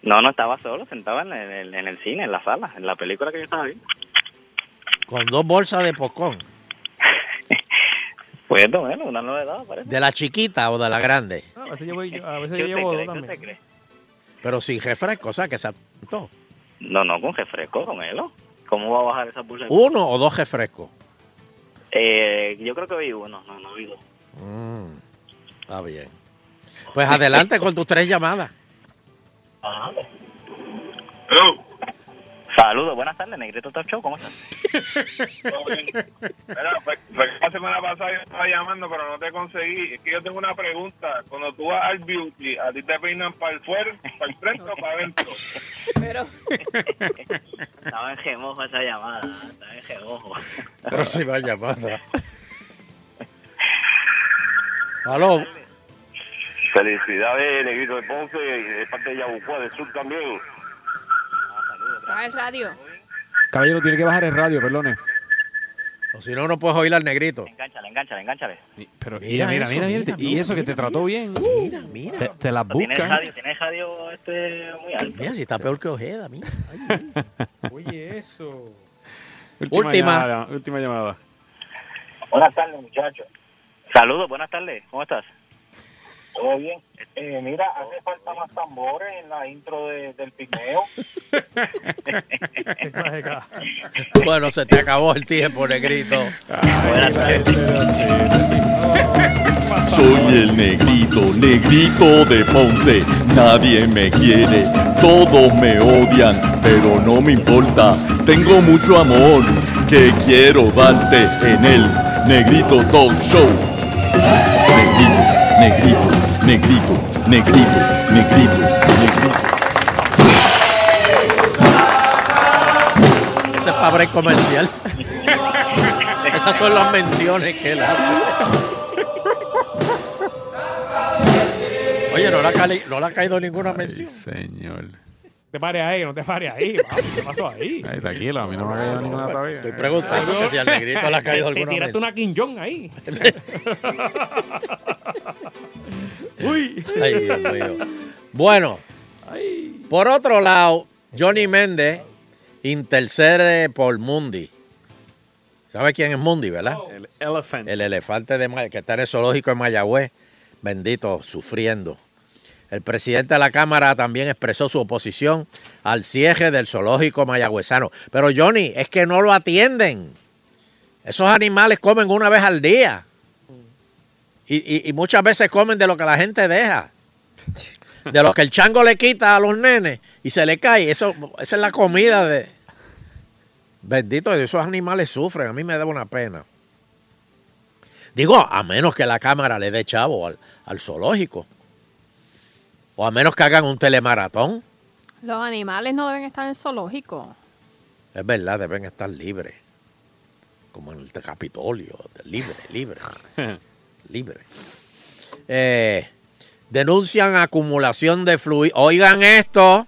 No, no estaba solo, sentado en el, en el cine, en la sala, en la película que yo estaba viendo. Con dos bolsas de popcorn. <laughs> Pues, Elo, una novedad, parece. ¿De la chiquita o de la grande? A veces yo, voy- yo- a veces ¿Qué yo llevo cree? Pero sin refresco, o sea, que se apuntó. No, no, con refresco, don Elo. ¿Cómo va a bajar esa bolsa? ¿Uno o dos refrescos? Eh, yo creo que vi uno, no, no vi dos. Mm, está bien. Pues adelante con tus tres llamadas. Saludos, buenas tardes, Negrito Talk Show, ¿cómo estás? Mira, fue que la semana pasada yo estaba llamando, pero no te conseguí. Es que yo tengo una pregunta. Cuando tú vas al beauty, ¿a ti te peinan para el fuera, para el frente o para adentro? Pero, Estaba en gemojo esa llamada, estaba en gemojo. Próxima llamada. Aló. Felicidades, Negrito de Ponce, y de parte de Yabucoa del Sur también. baja el radio. Caballero, tiene que bajar el radio, perdone. O si no, no puedes oír al negrito. Enganchale, enganchale, enganchale. Pero Mira mira, mira, eso, mira, mira, mira, y mira, eso que te trató bien. Mira, mira. Te, te las Tiene el radio, tiene el radio este muy alto. Mira, si está peor que Ojeda, mira. <laughs> Oye, eso. Última. Llamada, última llamada. Buenas tardes, muchachos. Saludos, buenas tardes, ¿cómo estás? Todo bien. Eh, mira, hace falta más tambores en la intro de- del pigmeo. <laughs> Bueno, se te acabó el tiempo, negrito. Soy el negrito, negrito de Ponce. Nadie me quiere, todos me odian, pero no me importa. Tengo mucho amor que quiero darte en el Negrito Talk Show. Negrito, negrito, negrito, negrito, negrito, negrito. Ese es para break comercial. Esas son las menciones que él hace. Oye, no le ha, cali- no le ha caído ninguna mención. Señor. te pares ahí, no te pares ahí. ¿Qué pasó ahí? Ahí, tranquilo, a mí no me ha caído ninguna todavía. Estoy preguntando que si al negrito le ha caído Te alguna tiraste mención. una quinjón ahí. <laughs> Uy. Ay, Dios mío. Bueno, por otro lado, Johnny Méndez intercede por Mundi. ¿Sabe quién es Mundi, verdad? El elephant. El elefante de que está en el zoológico de Mayagüez, bendito, sufriendo. El presidente de la Cámara también expresó su oposición al cierre del zoológico mayagüezano. Pero Johnny, es que no lo atienden. Esos animales comen una vez al día. Y, y- y muchas veces comen de lo que la gente deja. De lo que el chango le quita a los nenes y se le cae. Eso, esa es la comida de... Bendito, esos animales sufren. A mí me da una pena. Digo, a menos que la cámara le dé chavo al, al zoológico. O a menos que hagan un telemaratón. Los animales no deben estar en zoológico. Es verdad, deben estar libres. Como en el Capitolio. Libre, libre. <laughs> libre. Eh, denuncian acumulación de fluido. Oigan esto.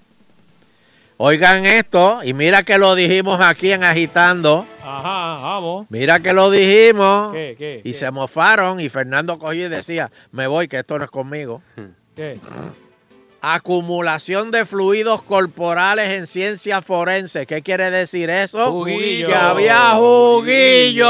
Oigan esto. Y mira que lo dijimos aquí en Agitando. Ajá, vamos. Mira que lo dijimos. ¿Qué, qué, y qué? se mofaron. Y Fernando cogió y decía, me voy, que esto no es conmigo. ¿Qué? Acumulación de fluidos corporales en ciencia forense. ¿Qué quiere decir eso? Juguillo. Que había juguillo.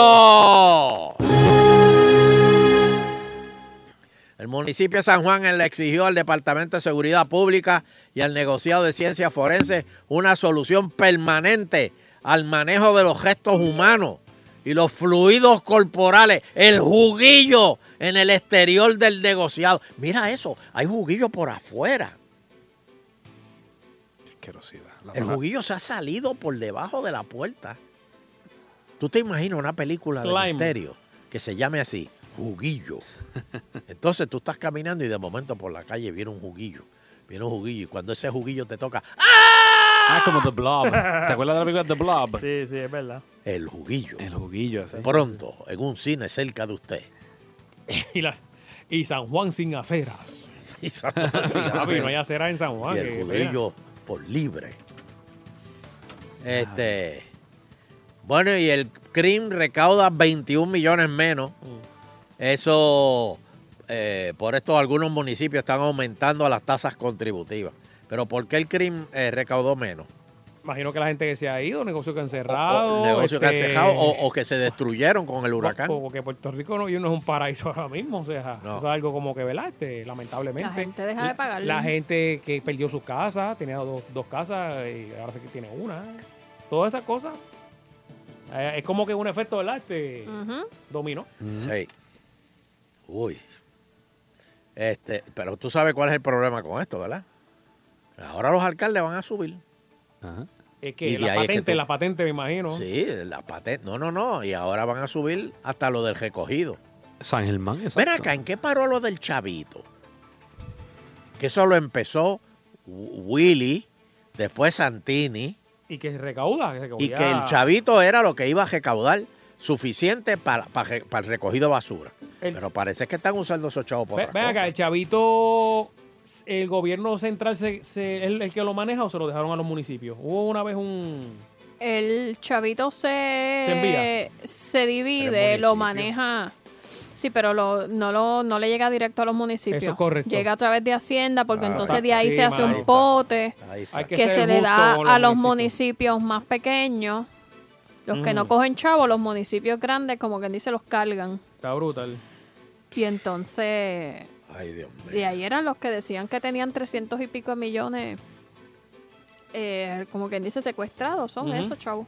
El municipio de San Juan le exigió al Departamento de Seguridad Pública y al negociado de ciencia forense una solución permanente al manejo de los gestos humanos y los fluidos corporales, el juguillo en el exterior del negociado. Mira eso, hay juguillo por afuera. Asquerosidad. El juguillo se ha salido por debajo de la puerta. ¿Tú te imaginas una película de Slime. misterio que se llame así, juguillo? <laughs> Entonces tú estás caminando y de momento por la calle viene un juguillo. Viene un juguillo y cuando ese juguillo te toca, Ah, como The Blob. ¿Te acuerdas de la película The Blob? Sí, sí, es verdad. el juguillo. El juguillo así. Pronto, en un cine cerca de usted. <laughs> Y, la- y San Juan sin aceras. Y San Juan sin <laughs> Papi, aceras. no hay aceras en San Juan. y el juguillo por libre. Este. Bueno, y el CRIM recauda 21 millones menos. Eso, eh, por esto algunos municipios están aumentando las tasas contributivas. Pero ¿por qué el CRIM eh, recaudó menos? Imagino que la gente que se ha ido, negocios que han cerrado. O, negocios que han este, cerrado o, o que se destruyeron con el huracán. o- Porque Puerto Rico no, no es un paraíso ahora mismo. O sea, No. eso es algo como que, ¿verdad? Este, lamentablemente. La gente deja de pagarle. La gente que perdió sus casas, tenía dos, dos casas y ahora sí que tiene una. Todas esas cosas. eh, es como que un efecto, ¿verdad? Este, dominó. Sí. Uy. Este, pero tú sabes cuál es el problema con esto, ¿verdad? Ahora los alcaldes van a subir. Es Y que de la es que patente, tú- la patente, me imagino. Sí, la patente. No, no, no. Y ahora van a subir hasta lo del recogido. San Germán, Ven exacto. acá, ¿en qué paró lo del chavito? Que eso lo empezó Willy, después Santini, Y que se recauda. Que y que el chavito era lo que iba a recaudar suficiente para, para, para el recogido de basura. El- Pero parece que están usando esos chavos por Ven acá, el chavito, el gobierno central se, se- es el, el que lo maneja o se lo dejaron a los municipios. Hubo una vez un. El chavito se, Se envía. se divide, lo maneja. Sí, pero lo, no, lo, no le llega directo a los municipios. Eso es correcto. Llega a través de Hacienda, porque Ah, entonces de ahí Sí, se hace un Ahí pote Ahí que, que, se le da a los municipios. municipios más pequeños. Los que no cogen chavo, los municipios grandes, como quien dice, los cargan. Está brutal. Y entonces, Ay, Dios mío. de ahí eran los que decían que tenían 300 y pico de millones, eh, como quien dice, secuestrados. Son esos, chavos.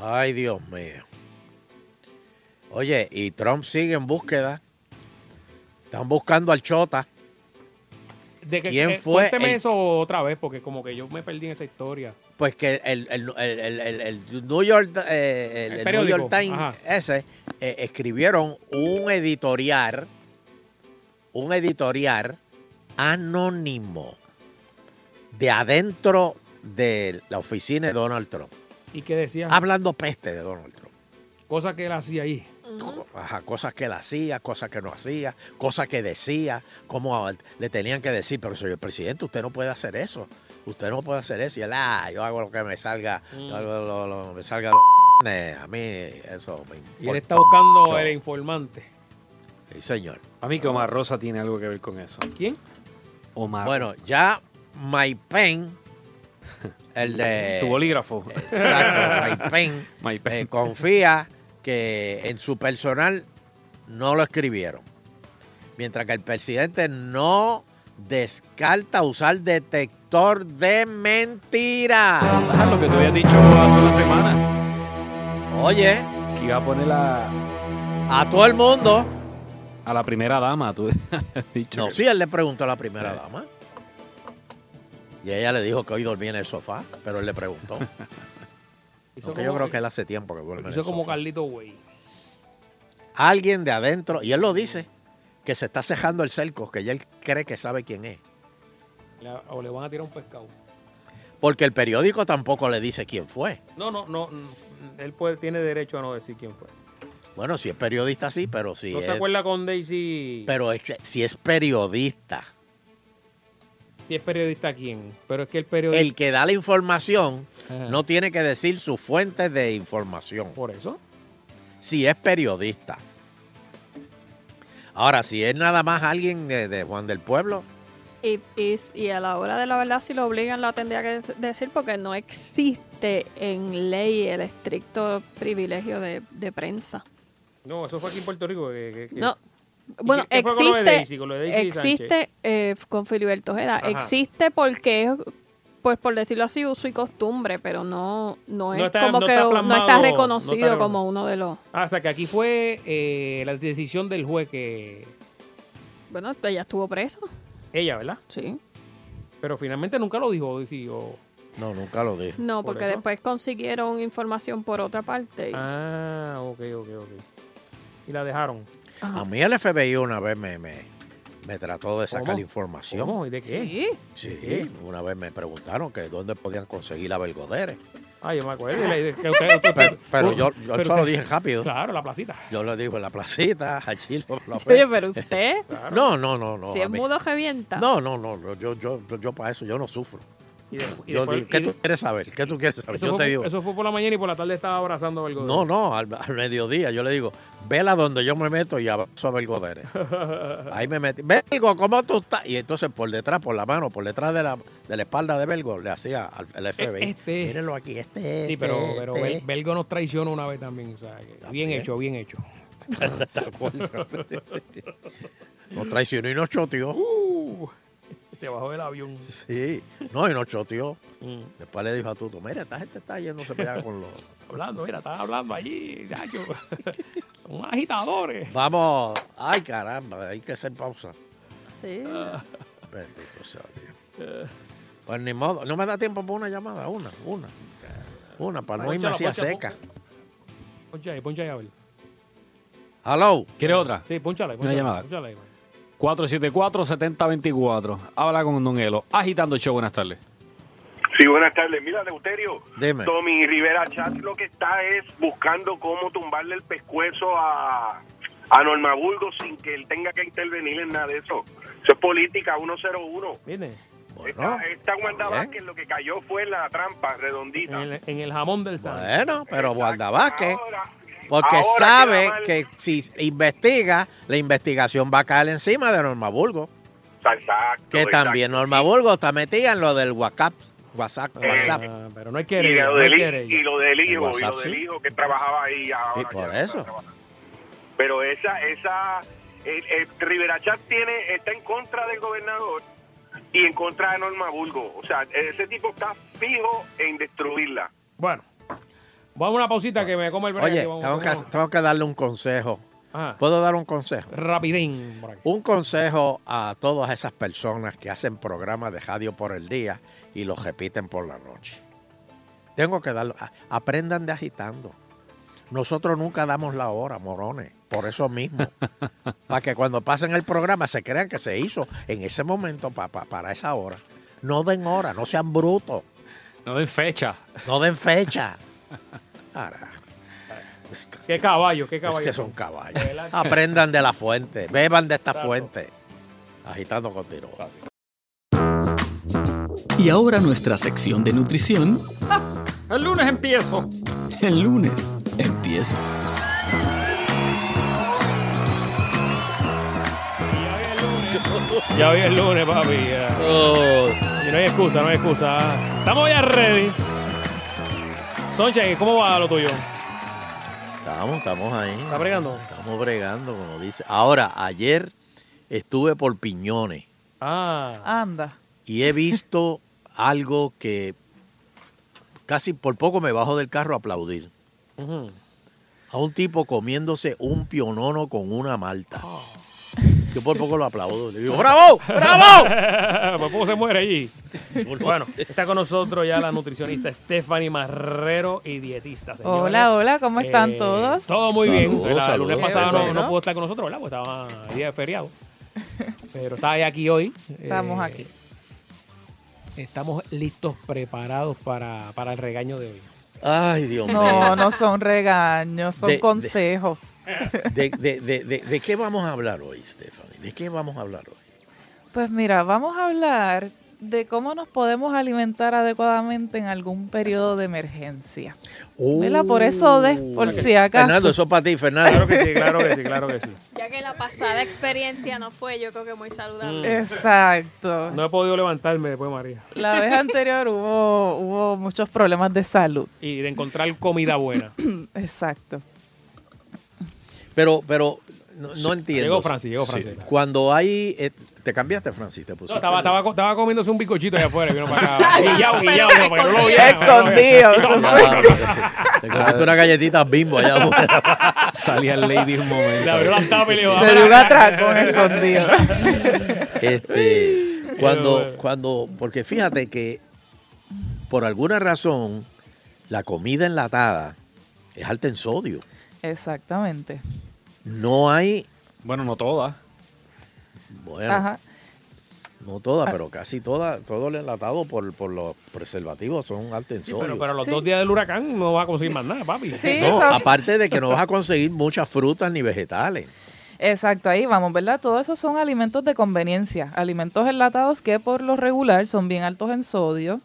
Ay, Dios mío. Oye, y Trump sigue en búsqueda. Están buscando al Chota. De que, ¿Quién eh, fue Cuénteme el- eso otra vez, porque como que yo me perdí en esa historia. Pues que el, el- el- el- New York, eh, New York Times ese eh, escribieron un editorial, un editorial anónimo de adentro de la oficina de Donald Trump, Y que decía hablando peste de Donald Trump. cosas que él hacía ahí. Ajá, cosas que él hacía, cosas que no hacía, cosas que decía, cómo le tenían que decir, pero señor presidente, usted no puede hacer eso, usted no puede hacer eso. Y él, ah, yo hago lo que me salga, Mm. yo hago lo, lo- me salga lo- eh, a mí eso me Y él importa está buscando mucho. el informante. Sí, señor. A mí que Omar Rosa tiene algo que ver con eso. ¿Quién? Omar. Bueno, ya Mike Penn, <laughs> el de... tu bolígrafo. <laughs> Exacto, Mike Penn, <laughs> Mike Penn. eh, confía que en su personal no lo escribieron. Mientras que el presidente no descarta usar detector de mentiras. Ah, lo que tú habías dicho hace una semana. Oye, Que iba a poner a todo el mundo. a la primera dama. Tú <laughs> habías dicho. No, que- sí, él le preguntó a la primera dama. Y ella le dijo que hoy dormía en el sofá, pero él le preguntó. <laughs> Aunque yo creo que él hace tiempo que duerme en el Hizo como. Carlito Güey. Alguien de adentro, y él lo dice, que se está cejando el cerco, que ya él cree que sabe quién es. O le van a tirar un pescado. Porque el periódico tampoco le dice quién fue. No, no, no. Él puede, tiene derecho a no decir quién fue. Bueno, si es periodista, sí, pero si ¿No es... se acuerda con Daisy? Pero es- si es periodista, ¿Y es periodista quién? Pero es que el periodista... el que da la información Ajá. no tiene que decir sus fuentes de información. Por eso. Si es periodista. Ahora, si es nada más alguien de, de Juan del Pueblo, Y, y, y a la hora de la verdad, si lo obligan, lo tendría que decir porque no existe en ley el estricto privilegio de, de prensa. No, eso fue aquí en Puerto Rico. que- que- que- No. ¿Y Bueno, con existe, Daisy, con Daisy existe eh, con Filiberto Ojeda, existe porque, pues por decirlo así, uso y costumbre, pero no, no es No está- como no que está no está no reconocido está- como uno de los... Ah, o sea, que aquí fue eh, la decisión del juez que... Bueno, ella estuvo presa. Ella, ¿verdad? Sí. Pero finalmente nunca lo dijo. O- no, nunca lo dije. No, ¿Por porque después consiguieron información por otra parte. y- Ah, ok, ok, ok. Y la dejaron. A mí el FBI una vez me, me, me trató de sacar ¿Cómo? información. ¿Cómo? ¿Y de qué? Sí. Sí, ¿De qué? una vez me preguntaron que dónde podían conseguir la Belgodere. Ah, yo me acuerdo. y le- que usted- usted- Pero, pero uh, yo, yo pero solo usted- dije rápido. Claro, la placita. Yo lo digo en la placita, allí lo, lo Oye, pero usted, No, no, no, no. si es mudo, revienta. No, no, no, no, yo, yo, yo, yo para eso yo no sufro. Y de- y Yo después- digo, ¿Qué y tú quieres saber? ¿Qué tú quieres saber? Eso, Yo fue, te digo, eso fue por la mañana y por la tarde estaba abrazando algo. no, no, al, al mediodía yo le digo, vela donde yo me meto y abrazo a Belgodere. <laughs> Ahí me metí. Belgo, ¿cómo tú estás? Y entonces por detrás, por la mano, por detrás de la, de la espalda de Belgo, le hacía al al FBI. Este. Mírenlo aquí, este. Sí, pero, este, pero este. Bel- Belgo nos traicionó una vez también. O sea, que bien hecho, bien hecho. <laughs> <laughs> Nos traicionó y nos choteó. Uh, se bajó del avión. Sí, no, y nos choteó. Mm. Después le dijo a Tuto, mira, esta gente está yéndose para allá con los... <laughs> Hablando, mira, estaba hablando allí, gacho. <laughs> Son agitadores. Vamos, ay caramba, hay que hacer pausa. Sí. <laughs> Bendito sea Dios. Pues ni modo, no me da tiempo para una llamada, una, una. Una, para no irme así a Pónchala, seca. Poncha ahí, poncha ahí a ver. Hello. ¿Quiere otra? Sí, ponchale. Una ponchale, llamada. ponchale ahí. 474-7024. Habla con Don Elo. Agitando el show. Buenas tardes. Sí, buenas tardes. Mira, Leuterio. Dime. Tommy Rivera Chat lo que está es buscando cómo tumbarle el pescuezo a, a Norma Burgos sin que él tenga que intervenir en nada de eso. Eso es política 101. Viene. Esta, esta Wanda. Vázquez lo que cayó fue en la trampa redondita. En el, en el jamón del sándwich. Bueno, pero Wanda Vázquez, Ahora, porque ahora sabe que si investiga, la investigación va a caer encima de Norma Burgos. Exacto, Que exacto. también Norma Burgos está metida en lo del WhatsApp. WhatsApp, WhatsApp. Ah, pero no hay y, no querella. y lo del El hijo, y WhatsApp, lo del sí. hijo que trabajaba ahí ahora. Y por eso. Pero esa, esa, el, el Rivera Chat tiene, está en contra del gobernador y en contra de Norma Burgos. O sea, ese tipo está fijo en destruirla. Bueno, vamos a una pausita que me come el break. Oye, vamos- tengo que, vamos- tengo que darle un consejo. Ajá. ¿Puedo dar un consejo? Rapidín. Un consejo a todas esas personas que hacen programas de radio por el día y los repiten por la noche. Tengo que darlo. Aprendan de agitando. Nosotros nunca damos la hora, morones. Por eso mismo. <laughs> para que cuando pasen el programa se crean que se hizo en ese momento pa- pa- para esa hora. No den hora, no sean brutos. No den fecha. No den fecha. <laughs> Ahora, Qué caballo, qué es caballo. que son caballos. Aprendan de la fuente. Beban de esta Exacto. fuente. Agitando continúa. Y ahora nuestra sección de nutrición. El lunes empiezo. El lunes empiezo. Ya hoy es lunes, papi. ya. Y no hay excusa, no hay excusa. Estamos ya ready. Sonche, ¿cómo va lo tuyo? Estamos, estamos ahí. ¿Está bregando? Estamos bregando, como dice. Ahora, ayer estuve por Piñones Ah. Anda. y he visto <laughs> algo que casi por poco me bajo del carro a aplaudir. A un tipo comiéndose un pionono con una malta. Yo por poco lo aplaudo. Le digo, ¡bravo! ¡Bravo! <laughs> Por poco se muere allí. Bueno, está con nosotros ya la nutricionista Stephanie Marrero y dietista. Hola, hola, ¿cómo están Eh, todos? Todo muy bien. El lunes pasado no, Bueno. no pudo estar con nosotros, ¿verdad? Porque estaba día de feriado. Pero está aquí hoy. Estamos Eh, aquí. Estamos listos, preparados para, para el regaño de hoy. Ay, Dios mío. No, no son regaños, son De- consejos. ¿De, de, de, de, de qué vamos a hablar hoy, Stephanie? ¿De qué vamos a hablar hoy? Pues mira, vamos a hablar de cómo nos podemos alimentar adecuadamente en algún periodo de emergencia. ¿Verdad? Por eso de, por si acaso. Fernando, eso es para ti, Fernando. Claro que sí, claro que sí, claro que sí. Ya que la pasada experiencia no fue, yo creo que muy saludable. Exacto. No he podido levantarme después, María. La vez anterior hubo, hubo muchos problemas de salud. Y de encontrar comida buena. <clears throat> Exacto. Pero, pero no, no Sí, entiendo. llegó Francis, llegó Sí. Francis. Cuando hay... eh, ¿Te cambiaste, Francis? ¿Te No, pusiste? estaba, estaba, estaba comiéndose un bicochito allá afuera y vino para acá. <laughs> Guillao, guillao, no, para que no lo vieran. Escondido. <laughs> Te comiste una galletita bimbo allá afuera. <laughs> Salía el lady un momento. Le abrió la tapa y le dijo, Se dio un atracón escondido. Este, cuando, cuando, porque fíjate que por alguna razón la comida enlatada es alta en sodio. Exactamente. No hay, Bueno, no todas. bueno, Ajá. no toda, pero casi toda, todo el enlatado por, por los preservativos son alta en Sí, sodio. pero, pero a los Sí. dos días del huracán no vas a conseguir más nada, papi. Sí, No, eso- aparte de que no vas a conseguir muchas frutas ni vegetales. Exacto, ahí vamos, ¿verdad? Todos esos son alimentos de conveniencia, alimentos enlatados que por lo regular son bien altos en sodio,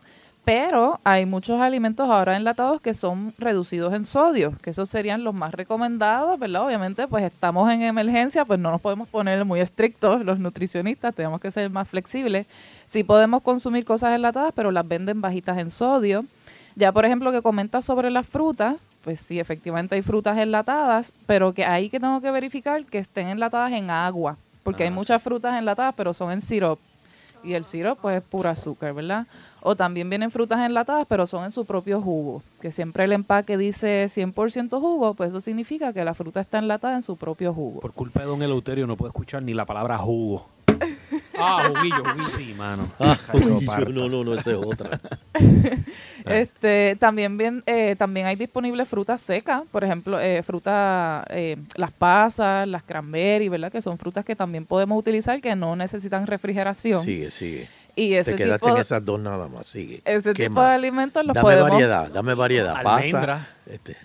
pero hay muchos alimentos ahora enlatados que son reducidos en sodio, que esos serían los más recomendados, ¿verdad? Obviamente, pues estamos en emergencia, pues no nos podemos poner muy estrictos los nutricionistas, tenemos que ser más flexibles. Sí podemos consumir cosas enlatadas, pero las venden bajitas en sodio. Ya, por ejemplo, que comentas sobre las frutas, pues sí, efectivamente hay frutas enlatadas, pero que ahí que tengo que verificar que estén enlatadas en agua, porque hay muchas frutas enlatadas, pero son en sirope. Y el sirope, pues, es pura azúcar, ¿verdad? O también vienen frutas enlatadas, pero son en su propio jugo. Que siempre el empaque dice 100% jugo, pues eso significa que la fruta está enlatada en su propio jugo. Por culpa de don Eleuterio no puedo escuchar ni la palabra jugo. Ah, juguillo, juguillo. Sí, mano. Ah, parta. no, no, no, esa es otra. <laughs> Este, también bien, eh, también hay disponibles frutas secas, por ejemplo, eh, fruta, eh, las pasas, las cranberry, ¿verdad? Que son frutas que también podemos utilizar que no necesitan refrigeración. Sigue, sigue. Y ese Te quedaste tipo, en esas dos nada más, sigue. ese ¿Qué tipo más? de alimentos los Dame podemos... variedad, dame variedad. Almendra. Pasa,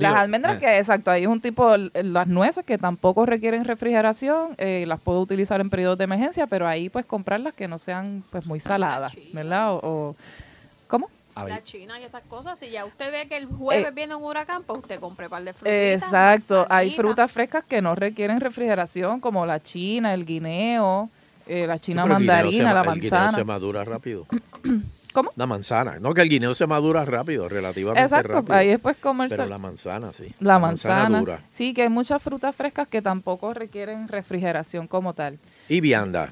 Las Digo, almendras, eh. que exacto, ahí es un tipo, l- las nueces que tampoco requieren refrigeración, eh, las puedo utilizar en periodos de emergencia, pero ahí pues comprarlas que no sean pues muy saladas, ¿verdad? O, o- ¿Cómo? La China y esas cosas. Si ya usted ve que el jueves Eh, viene un huracán, pues usted compre par de frutitas. Exacto, hay frutas frescas que no requieren refrigeración, como la china, el guineo, eh, la china pero el guineo se mandarina, ma- la El guineo se manzana. madura rápido. <clears throat> ¿Cómo? La manzana. No, que el guineo se madura rápido, relativamente Exacto, rápido. ahí después comerse Pero la manzana, sí. la manzana. dura. Sí, que hay muchas frutas frescas que tampoco requieren refrigeración como tal. Y vianda.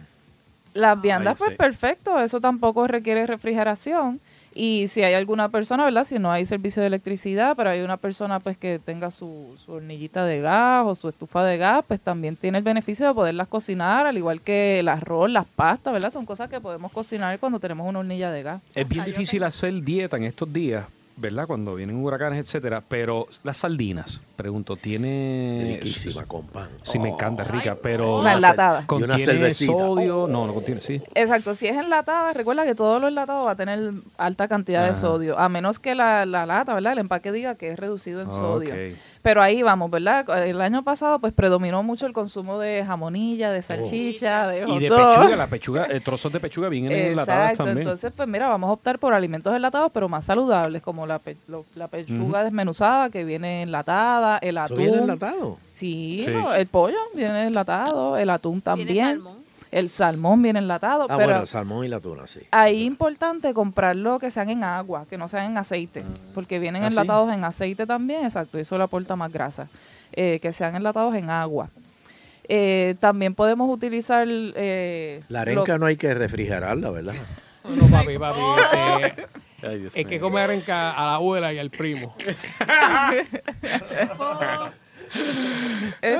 Las viandas, Ay, pues sí. perfecto, eso tampoco requiere refrigeración. Y si hay alguna persona, ¿verdad? Si no hay servicio de electricidad, pero hay una persona pues que tenga su, su hornillita de gas o su estufa de gas, pues también tiene el beneficio de poderlas cocinar, al igual que el arroz, las pastas, ¿verdad? Son cosas que podemos cocinar cuando tenemos una hornilla de gas. es bien difícil hacer dieta en estos días, ¿verdad? Cuando vienen huracanes, etcétera. Pero las sardinas, pregunto, ¿tiene. Riquísima con pan. Sí, me encanta, rica, pero. La enlatada. Y una ¿Contiene sodio? No, no contiene, sí. Exacto, si es enlatada, recuerda que todo lo enlatado va a tener alta cantidad de sodio, a menos que la, la lata, ¿verdad? El empaque diga que es reducido en sodio. Ok. Pero ahí vamos, ¿verdad? El año pasado pues predominó mucho el consumo de jamonilla, de salchicha, de Y de hot dog. pechuga, la pechuga, eh, trozos de pechuga bien enlatadas Exacto, también. entonces pues mira, vamos a optar por alimentos enlatados pero más saludables, como la, pe- lo- la pechuga desmenuzada que viene enlatada, el ¿Eso atún. viene enlatado? Sí, Sí. no, el pollo viene enlatado, el atún también. salmón. El salmón viene enlatado, Ah, pero bueno, el salmón y la tuna, sí. ahí es importante comprarlo que sean en agua, que no sean en aceite, porque vienen ¿Ah, sí? enlatados en aceite también, exacto, y eso le aporta más grasa, eh, que sean enlatados en agua. Eh, también podemos utilizar... eh, La lo- arenca no hay que refrigerarla, ¿verdad? No, papi, papi. <laughs> este, Ay, Dios el que come arenca a la abuela y al primo. <laughs>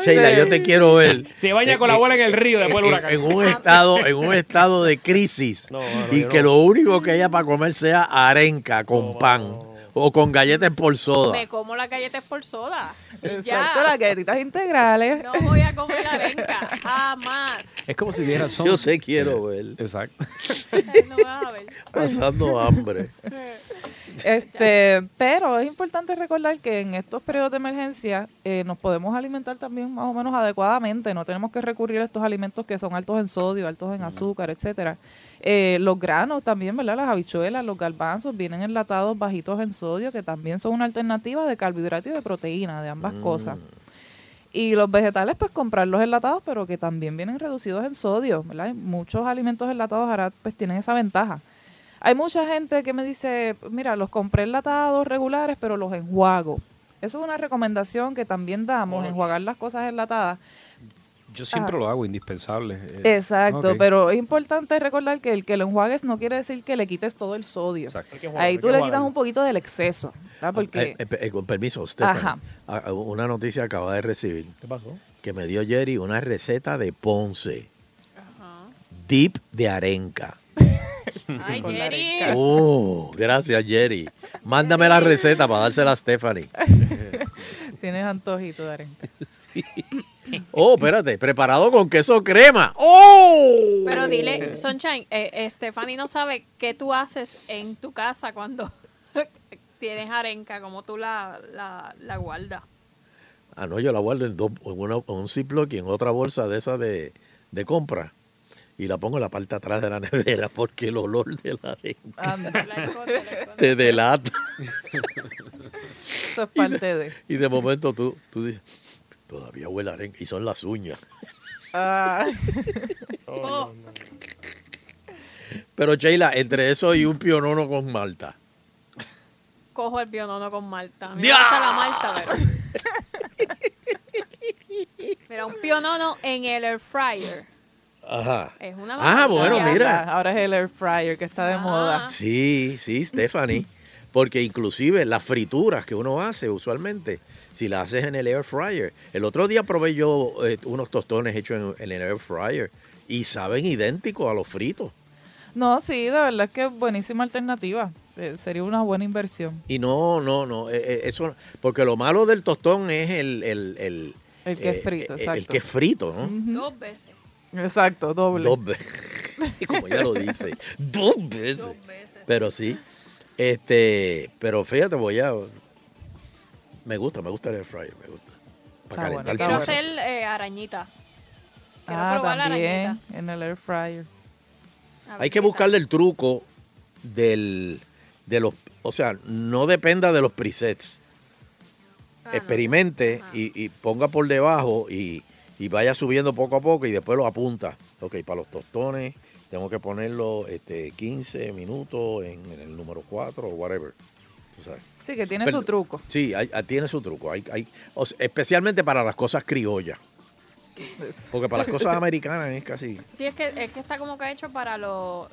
Sheila, yo te quiero ver. Se baña con la abuela en el río después del en, huracán. en un estado, en un estado de crisis No, no, y que no. lo único que haya para comer sea arenca con pan o con galletas por soda. Me como las galletas por soda. Y Exacto, ya. las galletitas integrales. No voy a comer arenca. Jamás. Es como si diera son. Yo sé, quiero ver. Exacto. No me vas a ver. Pasando hambre. Este, pero es importante recordar que en estos periodos de emergencia eh, nos podemos alimentar también más o menos adecuadamente. No tenemos que recurrir a estos alimentos que son altos en sodio, altos en azúcar, etcétera. Eh, los granos también, ¿verdad? Las habichuelas, los garbanzos vienen enlatados bajitos en sodio, que también son una alternativa de carbohidrato y de proteína, de ambas cosas. Y los vegetales, pues comprarlos enlatados, pero que también vienen reducidos en sodio, ¿verdad? Muchos alimentos enlatados ahora pues tienen esa ventaja. Hay mucha gente que me dice, mira, los compré enlatados regulares, pero los enjuago. Eso es una recomendación que también damos, enjuagar las cosas enlatadas. Yo siempre Ajá. lo hago, indispensable. Eh, Exacto, ok. pero es importante recordar que el que lo enjuagues no quiere decir que le quites todo el sodio. Enjuagarlo, Ahí tú le quitas un poquito del exceso, ¿verdad? Porque Eh, eh, eh, con permiso, Stephanie. Ajá. Ah, ah, Una noticia acaba de recibir ¿Qué pasó? que me dio Jerry una receta de Ponce. Dip de arenca. <laughs> Ay, <laughs> Jerry. Oh, gracias, Jerry. Mándame la receta para dársela a Stephanie. <laughs> tienes antojito de arenca. <laughs> Oh, espérate, preparado con queso crema. ¡Oh! Pero dile, Sunshine, eh, eh, Stephanie no sabe qué tú haces en tu casa cuando <laughs> tienes arenca, como tú la, la, la guardas. Ah, no, yo la guardo en, dos, en, una- en un Ziploc y en otra bolsa de esa de, de compra. Y la pongo en la parte de atrás de la <laughs> nevera porque el olor de la arenca esconde. te delata. eso es parte de. Y de momento tú, tú dices, todavía huele a arenca. Y son las uñas. Ah, <laughs> Oh, Pero Sheila, entre eso y un pionono con malta. cojo el pionono con malta. Me gusta la malta, pero... <laughs> Mira, un pionono en el air fryer. Ajá. Es una Ah, bueno, mira. ahora es el air fryer que está de Ah. moda. Sí, sí, Stephanie. Porque inclusive las frituras que uno hace usualmente, si las haces en el air fryer. El otro día probé yo eh, unos tostones hechos en, en el air fryer y saben idénticos a los fritos. No, sí, de verdad es que es buenísima alternativa. Eh, sería una buena inversión. Y no, no, no, eh, eh, eso, porque lo malo del tostón es el... El, el, El que es frito, el- El, exacto. que es frito, ¿no? Dos veces. Exacto, doble. Dos veces. <laughs> Como ella lo dice. Dos veces. Dos veces. Pero sí. Este, pero fíjate, voy a. Me gusta, me gusta el air fryer, me gusta. Para Ah, bueno, calentar está Quiero hacer eh, arañita. Quiero Ah, probar la también arañita. en el air fryer. A ver Hay que tal. buscarle el truco del, de los, o sea, no dependa de los presets. Ah, no. Experimente Ajá. y, y ponga por debajo y, y vaya subiendo poco a poco y después lo apunta. Ok, para los tostones tengo que ponerlo este, 15 minutos en, en el número 4 o whatever. tú sabes. Sí, que tiene Pero- su truco. Sí, hay- hay- tiene su truco. Hay, hay, o sea, especialmente para las cosas criollas. Porque para las cosas americanas es casi... Sí, es que, es que está como que hecho para lo,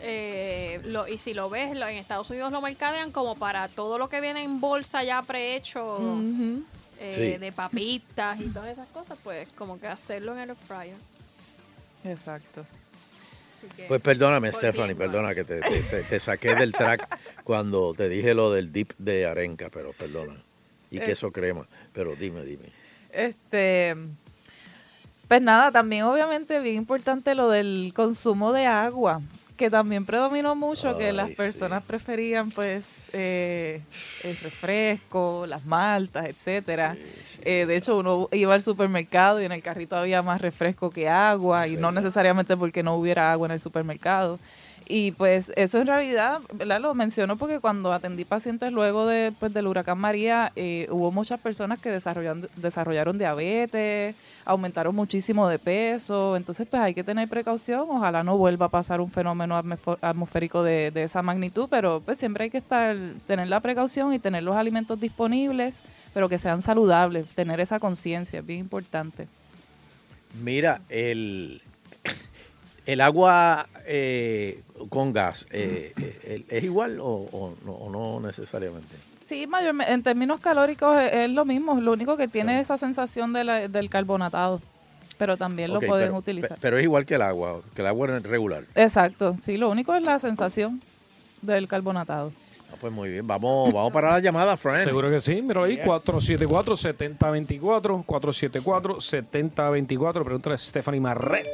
eh, lo- y si lo ves, lo- en Estados Unidos lo mercadean como para todo lo que viene en bolsa ya prehecho, eh, Sí. de papitas y todas esas cosas, pues como que hacerlo en el fryer. Exacto. Pues perdóname, Stephanie, perdona que te, te- te- te saqué del track cuando te dije lo del dip de arenca, pero perdona. Y Eh. queso crema, pero dime, dime. Este, pues nada, también obviamente bien importante lo del consumo de agua, que también predominó mucho, que las personas preferían pues eh, el refresco, las maltas, etcétera. Eh, de hecho, uno iba al supermercado y en el carrito había más refresco que agua, y no necesariamente porque no hubiera agua en el supermercado. Y pues eso en realidad. Lo menciono porque cuando atendí pacientes luego de, pues, del huracán María, eh, hubo muchas personas que desarrollaron, desarrollaron diabetes, aumentaron muchísimo de peso, entonces pues hay que tener precaución, ojalá no vuelva a pasar un fenómeno atmosférico de, de esa magnitud, pero pues siempre hay que estar, tener la precaución y tener los alimentos disponibles, pero que sean saludables, tener esa conciencia, es bien importante. Mira, el, el agua eh, con gas, eh, eh, ¿es igual o, o no, o no necesariamente? Sí, mayormente, en términos calóricos es, es lo mismo, lo único que tiene esa sensación de la- del carbonatado, pero también lo pueden pero, utilizar. pe- Pero es igual que el agua, que el agua regular. Exacto, sí, lo único es la sensación del carbonatado. Ah, pues muy bien, vamos, vamos para la llamada, Fran. Seguro que sí, mira ahí, Yes. 474-7024, 474-7024. Pregúntale a Stephanie Marret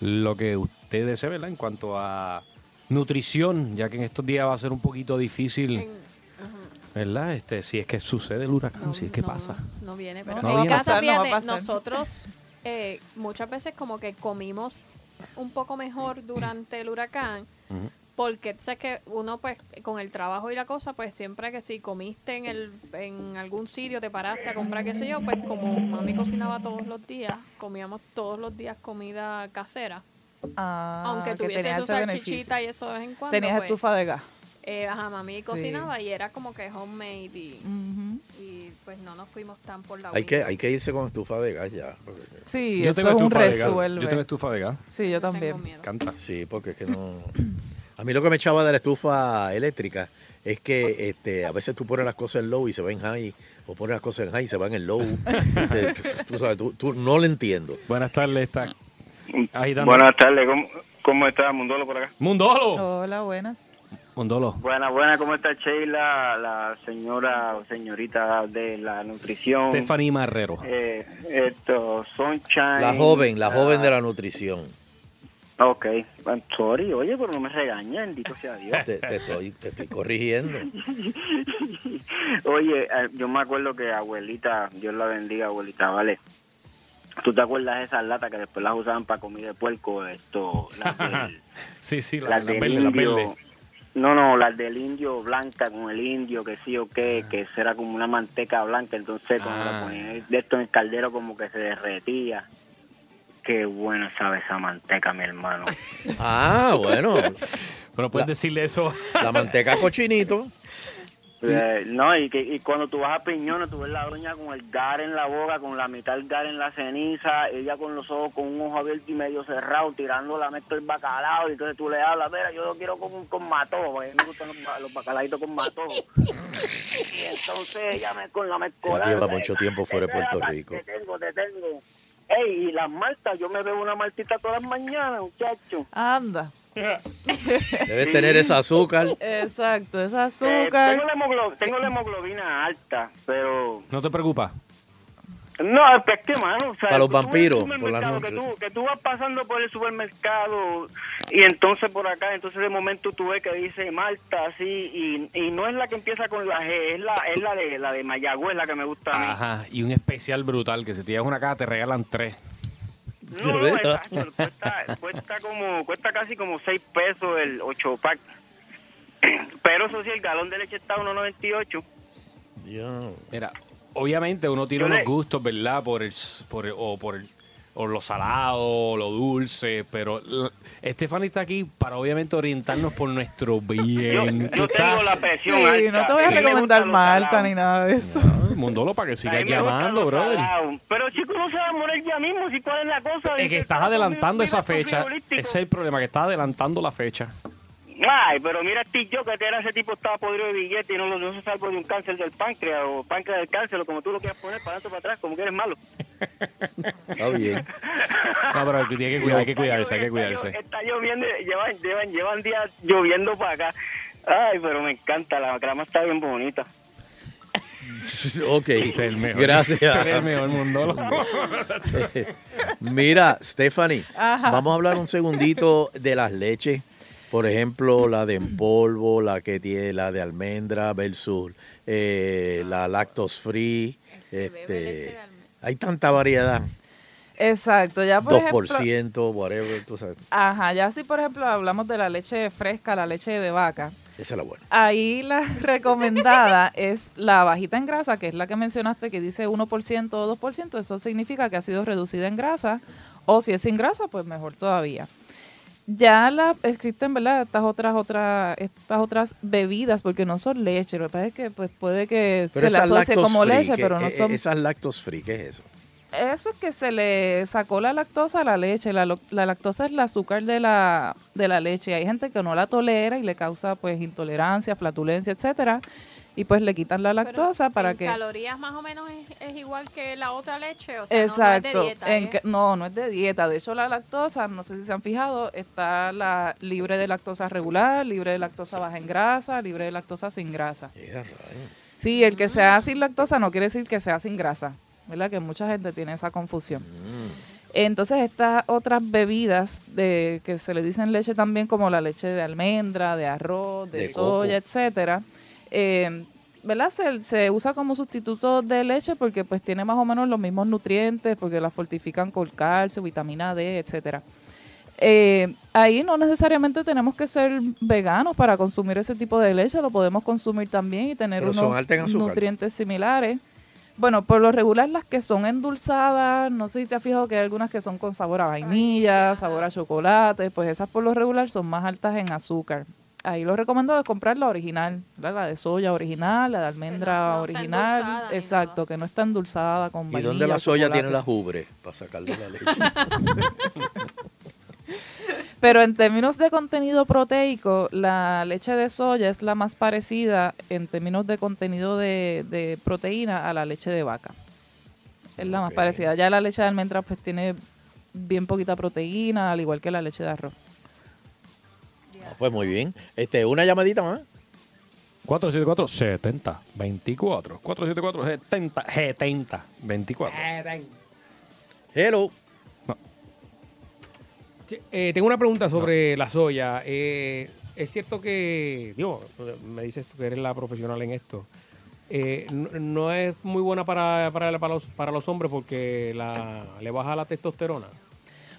lo que usted desee, ¿verdad? En cuanto a nutrición, ya que en estos días va a ser un poquito difícil, ¿verdad? Este, si es que sucede el huracán, si es que pasa. No viene, pero No en viene. casa, No fíjate, pasar. nosotros eh, muchas veces como que comimos un poco mejor durante el huracán, porque sé que uno pues con el trabajo y la cosa, pues siempre que si comiste en el en algún sitio, te paraste a comprar qué sé yo, pues como mami cocinaba todos los días, comíamos todos los días comida casera. Ah, Aunque que tuviese su salchichita y eso de vez en cuando. Tenías pues, estufa de gas. eh, ajá, mami Sí. cocinaba y era como que homemade y, y pues no nos fuimos tan por la Hay que, hay que irse con estufa de gas ya. porque- Sí, Yo eso tengo es un estufa de gas. resuelve. Yo tengo estufa de gas. Sí, yo también. Canta. Sí, porque es que no. A mí lo que me echaba de la estufa eléctrica es que este, a veces tú pones las cosas en low y se va en high, o pones las cosas en high y se van en low. <laughs> Este, tú, tú sabes, tú, tú no lo entiendo. Buenas tardes, está. Buenas tardes, ¿cómo, cómo está Mundolo por acá? Mundolo. Hola, buenas. Mundolo. Buenas, buenas, ¿cómo está Sheila, la señora o señorita de la nutrición? Stephanie Marrero. Eh, esto, Sunshine. La joven, la joven de la nutrición. Ok, I'm sorry, oye, pero no me regaña, bendito sea Dios. Te, te estoy, te estoy corrigiendo. <laughs> Oye, eh, yo me acuerdo que abuelita, Dios la bendiga, abuelita, ¿vale? ¿Tú te acuerdas de esas latas que después las usaban para comida de puerco? Esto, las del, <laughs> Sí, sí, la, las las del indio. No, no, las del indio blanca con el indio, que sí o qué, que eso era como una manteca blanca, entonces cuando Ah. la ponían de esto en el caldero como que se derretía. Qué buena sabe esa manteca, mi hermano. <laughs> Ah, bueno. Pero puedes decirle eso. La manteca cochinito. Eh, no, y, que, y cuando tú vas a Piñones, tú ves la doña con el gar en la boca, con la mitad del gar en la ceniza, ella con los ojos con un ojo abierto y medio cerrado, tirando la mezcla del bacalao, y entonces tú le hablas, mira, yo lo quiero con, con matojo, porque a mí me gustan los, ba- los bacalaitos con matojo. Y entonces ella me con la Él mezcola. lleva mucho tiempo fuera de Puerto Rico. Te tengo, te tengo. Ey, y las maltas, yo me bebo una maltita todas las mañanas, muchacho. Anda. <laughs> Debes tener esa azúcar. Exacto, esa Eh, azúcar. tengo, la tengo la hemoglobina alta, pero No te preocupas. No, es que, mano, o sea, Para los vampiros, por la supermercado, noche. que tú, que tú vas pasando por el supermercado y entonces por acá, entonces de momento tú ves que dice Malta así y, y no es la que empieza con la G, es la, es la de la de Mayagüez la que me gusta a mí. Ajá. Y un especial brutal que si te llevas una caja te regalan tres. No, no, exacto, cuesta, cuesta como, cuesta casi como 6 pesos el 8 pack. <clears throat> Pero eso sí, el galón de leche está a 1.98. Mira, obviamente uno tiene Yo unos gustos, ¿verdad? Por el, por el- o por el, o lo salado, o lo dulce, pero Stephanie está aquí para obviamente orientarnos por nuestro <laughs> bien. yo Tú tengo estás- la presión Sí, no te voy a Sí. recomendar Malta ni nada de eso. Mundolo para que sigas llamando, brother. Pero chico, no se va a morir ya mismo, si cuál es la cosa. Es que estás "Estaba adelantando esa fecha. frigoríficos". Ese es el problema, que estás adelantando la fecha. Ay, pero mira Steve yo que era ese tipo estaba podrido de billete y no, lo- no se salvo de un cáncer del páncreas o páncreas del cáncer o como tú lo quieras poner para adelante o para atrás, como que eres malo. Está bien. <laughs> No, pero hay que, cuidar, hay que cuidarse, hay que Está, cuidarse. llo- está lloviendo, llevan, llevan, llevan días lloviendo para acá. Ay, pero me encanta, la crama está bien bonita. <laughs> Ok, el mejor. gracias. El mejor. <laughs> Mira, Stephanie, Ajá. vamos a hablar un segundito de las leches. Por ejemplo, la de en polvo, la que tiene la de almendra versus eh, la lactose free. Este, hay tanta variedad. Exacto, ya por ejemplo. 2%, whatever, tú sabes. Ajá, ya si por ejemplo hablamos de la leche fresca, la leche de vaca. Esa es la buena. Ahí la <laughs> recomendada es la bajita en grasa, que es la que mencionaste, que dice 1% o 2%. Eso significa que ha sido reducida en grasa. O si es sin grasa, pues mejor todavía. Ya la, existen, ¿verdad? Estas otras, otras, estas otras bebidas, porque no son leche. Lo que pasa es que pues, puede que Pero se le esas asocie como free, leche, ¿qué- pero no eh, son. Esas lactose free, ¿qué es eso? Eso es que se le sacó la lactosa a la leche. La, la lactosa es el azúcar de la, de la leche. Hay gente que no la tolera y le causa pues intolerancia, flatulencia, etcétera. Y pues le quitan la lactosa para en que... calorías más o menos es, es igual que la otra leche, o sea, no- Exacto. no, es de dieta. En ¿eh? no, no es de dieta. De hecho, la lactosa, no sé si se han fijado, está la libre de lactosa regular, libre de lactosa baja en grasa, libre de lactosa sin grasa. Sí, el que sea sin lactosa no quiere decir que sea sin grasa, ¿verdad? Que mucha gente tiene esa confusión. Entonces, estas otras bebidas de que se le dicen leche también, como la leche de almendra, de arroz, de, De coco. soya, etcétera, eh, ¿verdad? Se, se usa como sustituto de leche porque pues tiene más o menos los mismos nutrientes, porque la fortifican con calcio, vitamina D, etcétera. Eh, ahí no necesariamente tenemos que ser veganos para consumir ese tipo de leche, lo podemos consumir también y tener Pero unos nutrientes similares. Bueno, por lo regular las que son endulzadas, no sé si te has fijado que hay algunas que son con sabor a vainilla, sabor a chocolate, pues esas por lo regular son más altas en azúcar. Ahí lo recomendado es comprar la original, ¿verdad? la de soya original, la de almendra original, exacto, que no está endulzada con ¿Y vainilla. dónde la soya chocolate. tiene las ubres para sacarle la leche? <laughs> Pero en términos de contenido proteico, la leche de soya es la más parecida en términos de contenido de, de proteína a la leche de vaca. Es la más parecida. Ya la leche de almendra pues tiene bien poquita proteína, al igual que la leche de arroz. Ah, pues muy bien. Este, una llamadita más. 474-70, 24. 474-70, 70, 24. Hello. Sí, eh, tengo una pregunta sobre la soya. Eh, es cierto que, digo, me dices tú que eres la profesional en esto. Eh, no, no es muy buena para, para, para los, para los hombres porque la, le baja la testosterona.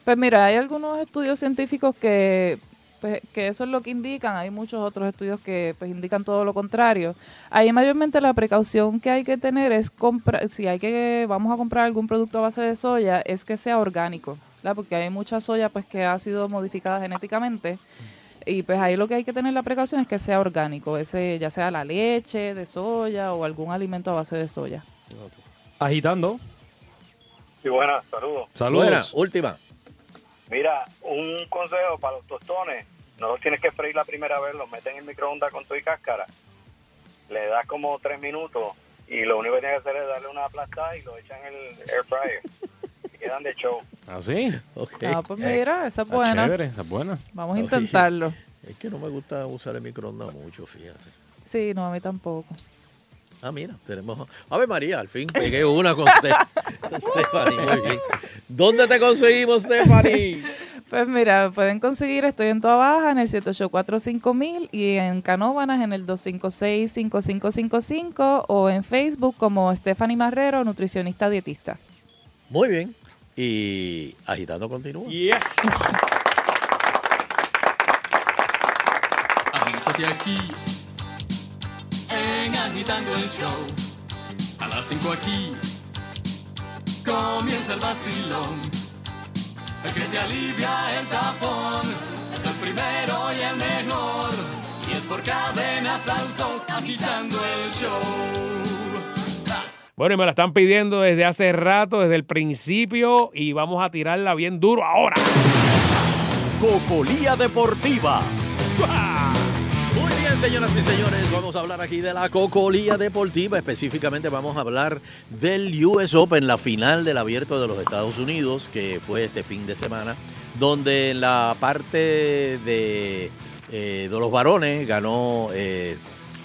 Pues mira, hay algunos estudios científicos que, pues, que eso es lo que indican, hay muchos otros estudios que pues, indican todo lo contrario. Ahí mayormente la precaución que hay que tener es comprar, si hay que, vamos a comprar algún producto a base de soya, es que sea orgánico, ¿verdad? porque hay mucha soya pues que ha sido modificada genéticamente. Y pues ahí lo que hay que tener la precaución es que sea orgánico, ese ya sea la leche de soya o algún alimento a base de soya. Agitando. Sí, buenas, saludos. Saludos. Última. Mira, un consejo para los tostones. No los tienes que freír la primera vez, los meten en el microondas con tu y cáscara. Le das como tres minutos y lo único que tienes que hacer es darle una aplastada y lo echan en el air fryer. y quedan de show. <laughs> ¿Ah, sí? Ah, pues mira, esa es buena. chévere, esa es buena. Vamos a intentarlo. Es que no me gusta usar el microondas mucho, fíjate. Sí, no, a mí tampoco. Ah, mira, tenemos. Ave María, al fin pegué una con Ste- <laughs> Stephanie. Muy bien. ¿Dónde te conseguimos, Stephanie? Pues mira, pueden conseguir, estoy en Toa Baja en el 784-5000 y en Canóvanas en el 256-5555 o en Facebook como Stephanie Marrero, nutricionista dietista. Muy bien. Y agitando continúa. Agítate aquí el Show. A las 5 aquí comienza el vacilón. El que te alivia el tapón es el primero y el mejor. Y es por cadenas al sol, agitando el show. Bueno, y me la están pidiendo desde hace rato, desde el principio, y vamos a tirarla bien duro ahora. Cocolía Deportiva. Señoras y señores, vamos a hablar aquí de la Cocolía Deportiva. Específicamente vamos a hablar del US Open, la final del abierto de los Estados Unidos, que fue este fin de semana, donde en la parte de, eh, los varones ganó eh,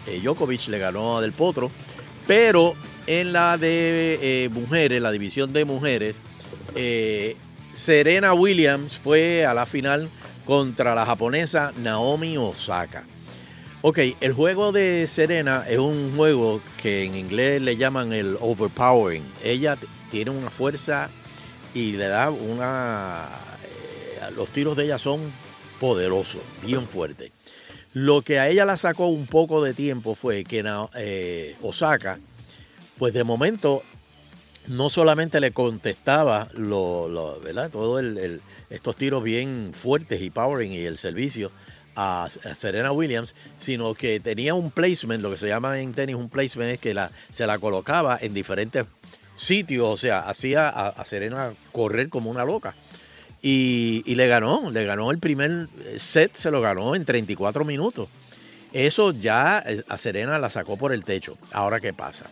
eh, Djokovic, le ganó a Del Potro, pero en la de eh, mujeres, la división de mujeres, Serena Williams fue a la final contra la japonesa Naomi Osaka. Ok, el juego de Serena es un juego que en inglés le llaman el overpowering. Ella tiene una fuerza y le da una... eh, los tiros de ella son poderosos, bien fuertes. Lo que a ella la sacó un poco de tiempo fue que eh, Osaka, pues de momento no solamente le contestaba lo, lo- ¿verdad? todo el, el- estos tiros bien fuertes y powering y el servicio a, Serena Williams, sino que tenía un placement, lo que se llama en tenis un placement es que se la colocaba en diferentes sitios, o sea, hacía a, Serena correr como una loca. Y, le ganó, le ganó el primer set, se lo ganó en 34 minutos. Eso ya eh, a Serena la sacó por el techo. Ahora, ¿qué pasa?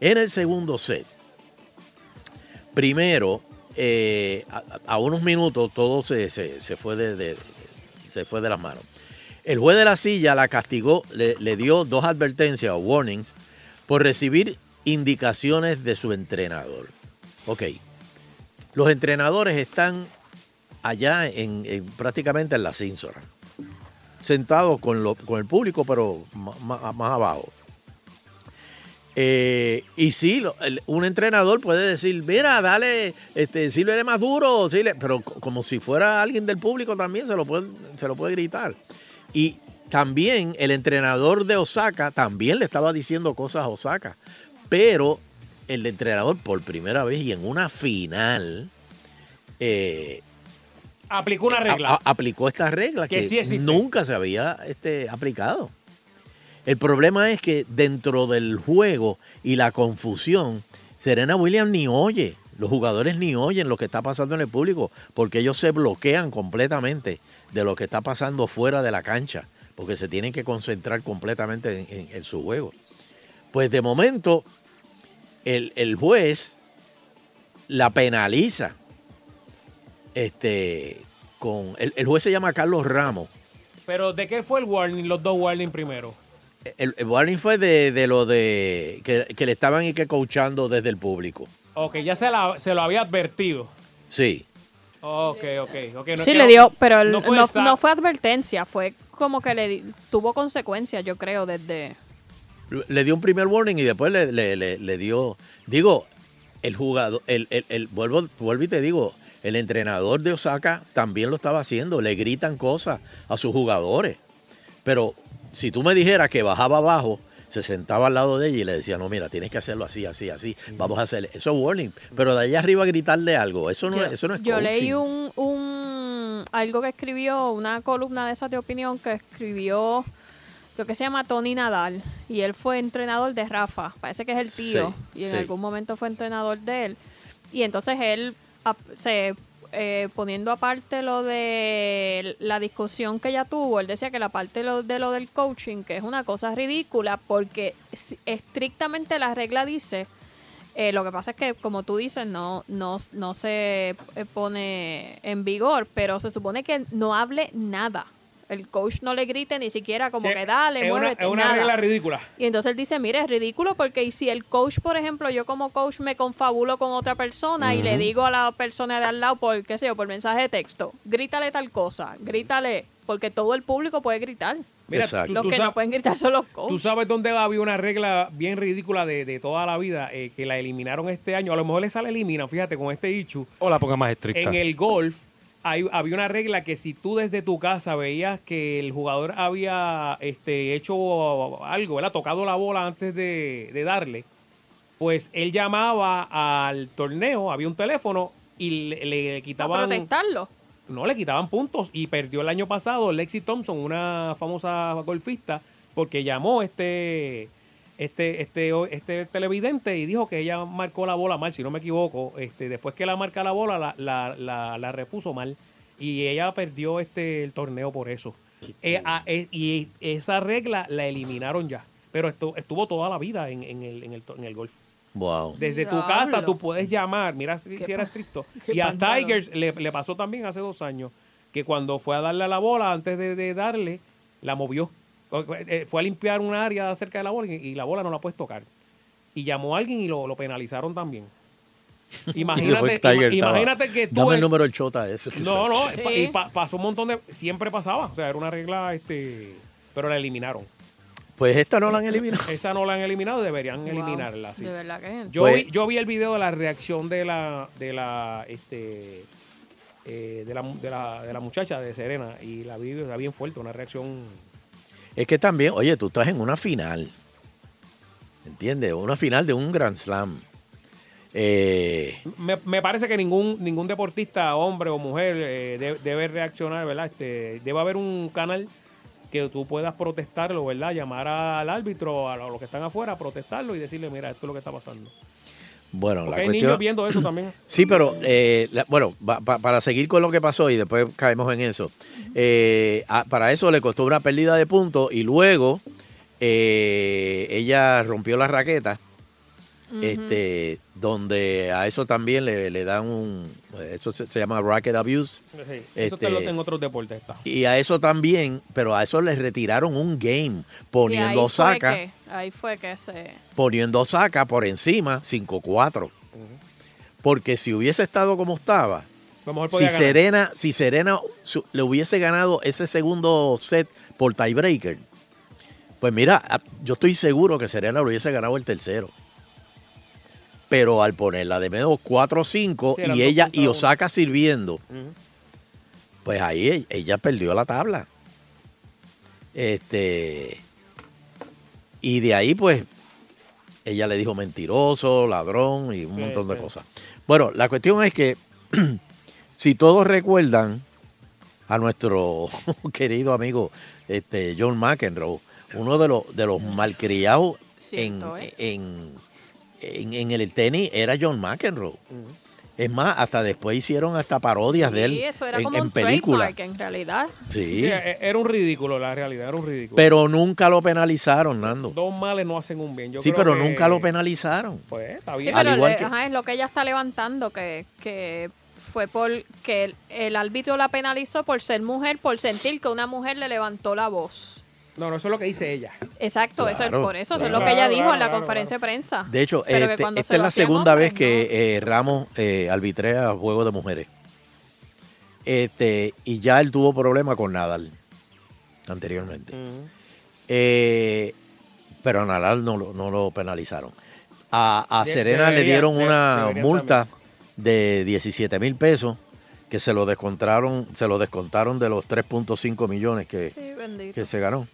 En el segundo set, primero, eh, a, a unos minutos todo se, se- se fue de, de- se fue de las manos. El juez de la silla la castigó, le, dio dos advertencias o warnings por recibir indicaciones de su entrenador. Ok, los entrenadores están allá en, en- prácticamente en la cínsora, sentados con, lo- con el público, pero más, abajo. Eh, y sí, un entrenador puede decir, mira, dale, este, sírvele más duro, síle", pero co- como si fuera alguien del público también se lo puede, se lo puede gritar. Y también el entrenador de Osaka también le estaba diciendo cosas a Osaka, pero el entrenador por primera vez y en una final eh, Aplicó una regla. a- aplicó esta regla Que que, sí existe. nunca se había este, aplicado. El problema es que dentro del juego y la confusión, Serena Williams ni oye, los jugadores ni oyen lo que está pasando en el público, porque ellos se bloquean completamente de lo que está pasando fuera de la cancha, porque se tienen que concentrar completamente en, en- en su juego. Pues de momento, el, el juez la penaliza. Este, con, el, el juez se llama Carlos Ramos. Pero ¿de qué fue el warning, los dos warning primero? El, el warning fue de, de lo de que, que le estaban y que coachando desde el público. Ok, ya se, la- se lo había advertido. Sí. Ok, ok, ok. no sí, le no- dio, pero el- no fue no, fue advertencia, fue como que le di- tuvo consecuencias, yo creo, desde... Le dio un primer warning y después le, le- le- le dio. Digo, el jugador, el, el- el- vuelvo, vuelvo y te digo, el entrenador de Osaka también lo estaba haciendo. Le gritan cosas a sus jugadores. Pero si tú me dijeras que bajaba abajo, se sentaba al lado de ella y le decía, no, mira, tienes que hacerlo así, así, así. Vamos a hacer eso es warning. Pero de allá arriba gritarle algo, eso no, yo, eso no es yo leí un, un algo que escribió, una columna de esas de opinión que escribió, creo que se llama Tony Nadal, y él fue entrenador de Rafa, parece que es el tío, Sí, y en sí. algún momento fue entrenador de él. Y entonces él ap- se eh, poniendo aparte lo de la discusión que ella tuvo, él decía que la parte de lo, de lo del coaching, que es una cosa ridícula, porque estrictamente la regla dice eh, lo que pasa es que, como tú dices, no, no, no se eh, pone en vigor, pero se supone que no hable nada. El coach no le grite ni siquiera como Sí, que dale, es una, muévete, es una nada. regla ridícula. Y entonces él dice, mire, es ridículo porque y si el coach, por ejemplo, yo como coach me confabulo con otra persona y le digo a la persona de al lado por, qué sé yo, por mensaje de texto, grítale tal cosa, grítale, porque todo el público puede gritar. Mira, tú- Los tú que no pueden gritar son los coaches. Tú sabes dónde había una regla bien ridícula de, de toda la vida eh, que la eliminaron este año. A lo mejor esa la eliminan, fíjate, con este Ichu. O la ponga más estricta. En el golf hay- había una regla que si tú desde tu casa veías que el jugador había este, hecho algo, ¿verdad? tocado la bola antes de, de darle, pues él llamaba al torneo, había un teléfono y le, le a quitaban... protestarlo. No, le quitaban puntos y perdió el año pasado Lexi Thompson, una famosa golfista, porque llamó este este este este televidente y dijo que ella marcó la bola mal, si no me equivoco. Este después que la marca la bola la, la, la, la repuso mal y ella perdió este el torneo por eso. Eh, ah, eh, y esa regla la eliminaron ya, pero esto estuvo toda la vida en, en el, en, el, to- en el golf. Wow. Desde tu casa tú puedes llamar, mira si, Qué si era estricto. <laughs> Y a. Tigers le, le pasó también hace dos años que cuando fue a darle a la bola, antes de, de darle, la movió. Eh, Fue a limpiar un área cerca de la bola y, y la bola no la puedes tocar. Y llamó a alguien y lo, lo penalizaron también. <laughs> Imagínate, ima- imagínate que tú... Dame el número del chota ese. <laughs> no, no, Sí. y pa- pasó un montón de... Siempre pasaba, o sea, era una regla, este pero la eliminaron. Pues esta no la han eliminado. <laughs> Esa no la han eliminado, deberían Wow. eliminarla. sí. De verdad que Yo, Pues- vi, yo vi el video de la reacción de la de la este eh, de, la, de, la, de la muchacha de Serena y la vi está bien fuerte, una reacción Es que también, oye, tú estás en una final. ¿Entiendes? Una final de un Grand Slam. Eh, me, parece que ningún ningún deportista, hombre o mujer, eh, de- debe reaccionar, ¿verdad? Este, debe haber un canal que tú puedas protestarlo, ¿verdad? Llamar al árbitro, a los que están afuera, protestarlo y decirle, mira, esto es lo que está pasando. Bueno, Porque la hay cuestión... niños viendo eso también. <clears throat> Sí, pero eh, la- bueno, pa- para seguir con lo que pasó y después caemos en eso. eh, a- para eso le costó una pérdida de puntos y luego eh, ella rompió la raqueta, Este, donde a eso también le, le dan un, eso se, se llama racket abuse. Sí, eso Este, te lo en otros deportes está. Y a eso también, pero a eso le retiraron un game, poniendo ahí fue Osaka, que- ahí fue que se... poniendo Osaka por encima 5-4. Porque si hubiese estado como estaba, si ganar. Serena, si Serena su- le hubiese ganado ese segundo set por tiebreaker, pues mira, yo estoy seguro que Serena le hubiese ganado el tercero. Pero al ponerla de menos 4-5 Sí, y ella y. Osaka sirviendo, pues ahí e- ella perdió la tabla. Este. Y de ahí, pues, ella le dijo mentiroso, ladrón y un Sí, montón de sí. cosas. Bueno, la cuestión es que, <clears throat> si todos recuerdan a nuestro <laughs> querido amigo este, John McEnroe, uno de los, de los malcriados en, ¿eh? en, en, en el tenis era John McEnroe. Es más, hasta después hicieron hasta parodias de él Sí, eso era en, como en un trademark en realidad. Sí. Sí, e- era un ridículo, la realidad, era un ridículo. Pero nunca lo penalizaron, Nando. Dos males no hacen un bien. Yo Sí, creo pero que- nunca lo penalizaron. Pues está Sí, bien. Al pero igual le- que- ajá, es lo que ella está levantando, que, que fue por que el, el árbitro la penalizó por ser mujer, por sentir que una mujer le levantó la voz. No, no, eso es lo que dice ella. Exacto, eso es por eso, eso es lo que ella Claro, dijo claro, en la claro, conferencia de prensa. De hecho, este- esta es la segunda hombres, vez que eh, Ramos eh, arbitrea juego de mujeres. Este, y ya él tuvo problemas con Nadal anteriormente. Eh, pero a Nadal no lo, no lo penalizaron. A, a De- Serena le dieron una multa de 17 mil pesos que se lo descontaron, se lo descontaron de los 3.5 millones que, Sí, que se ganó.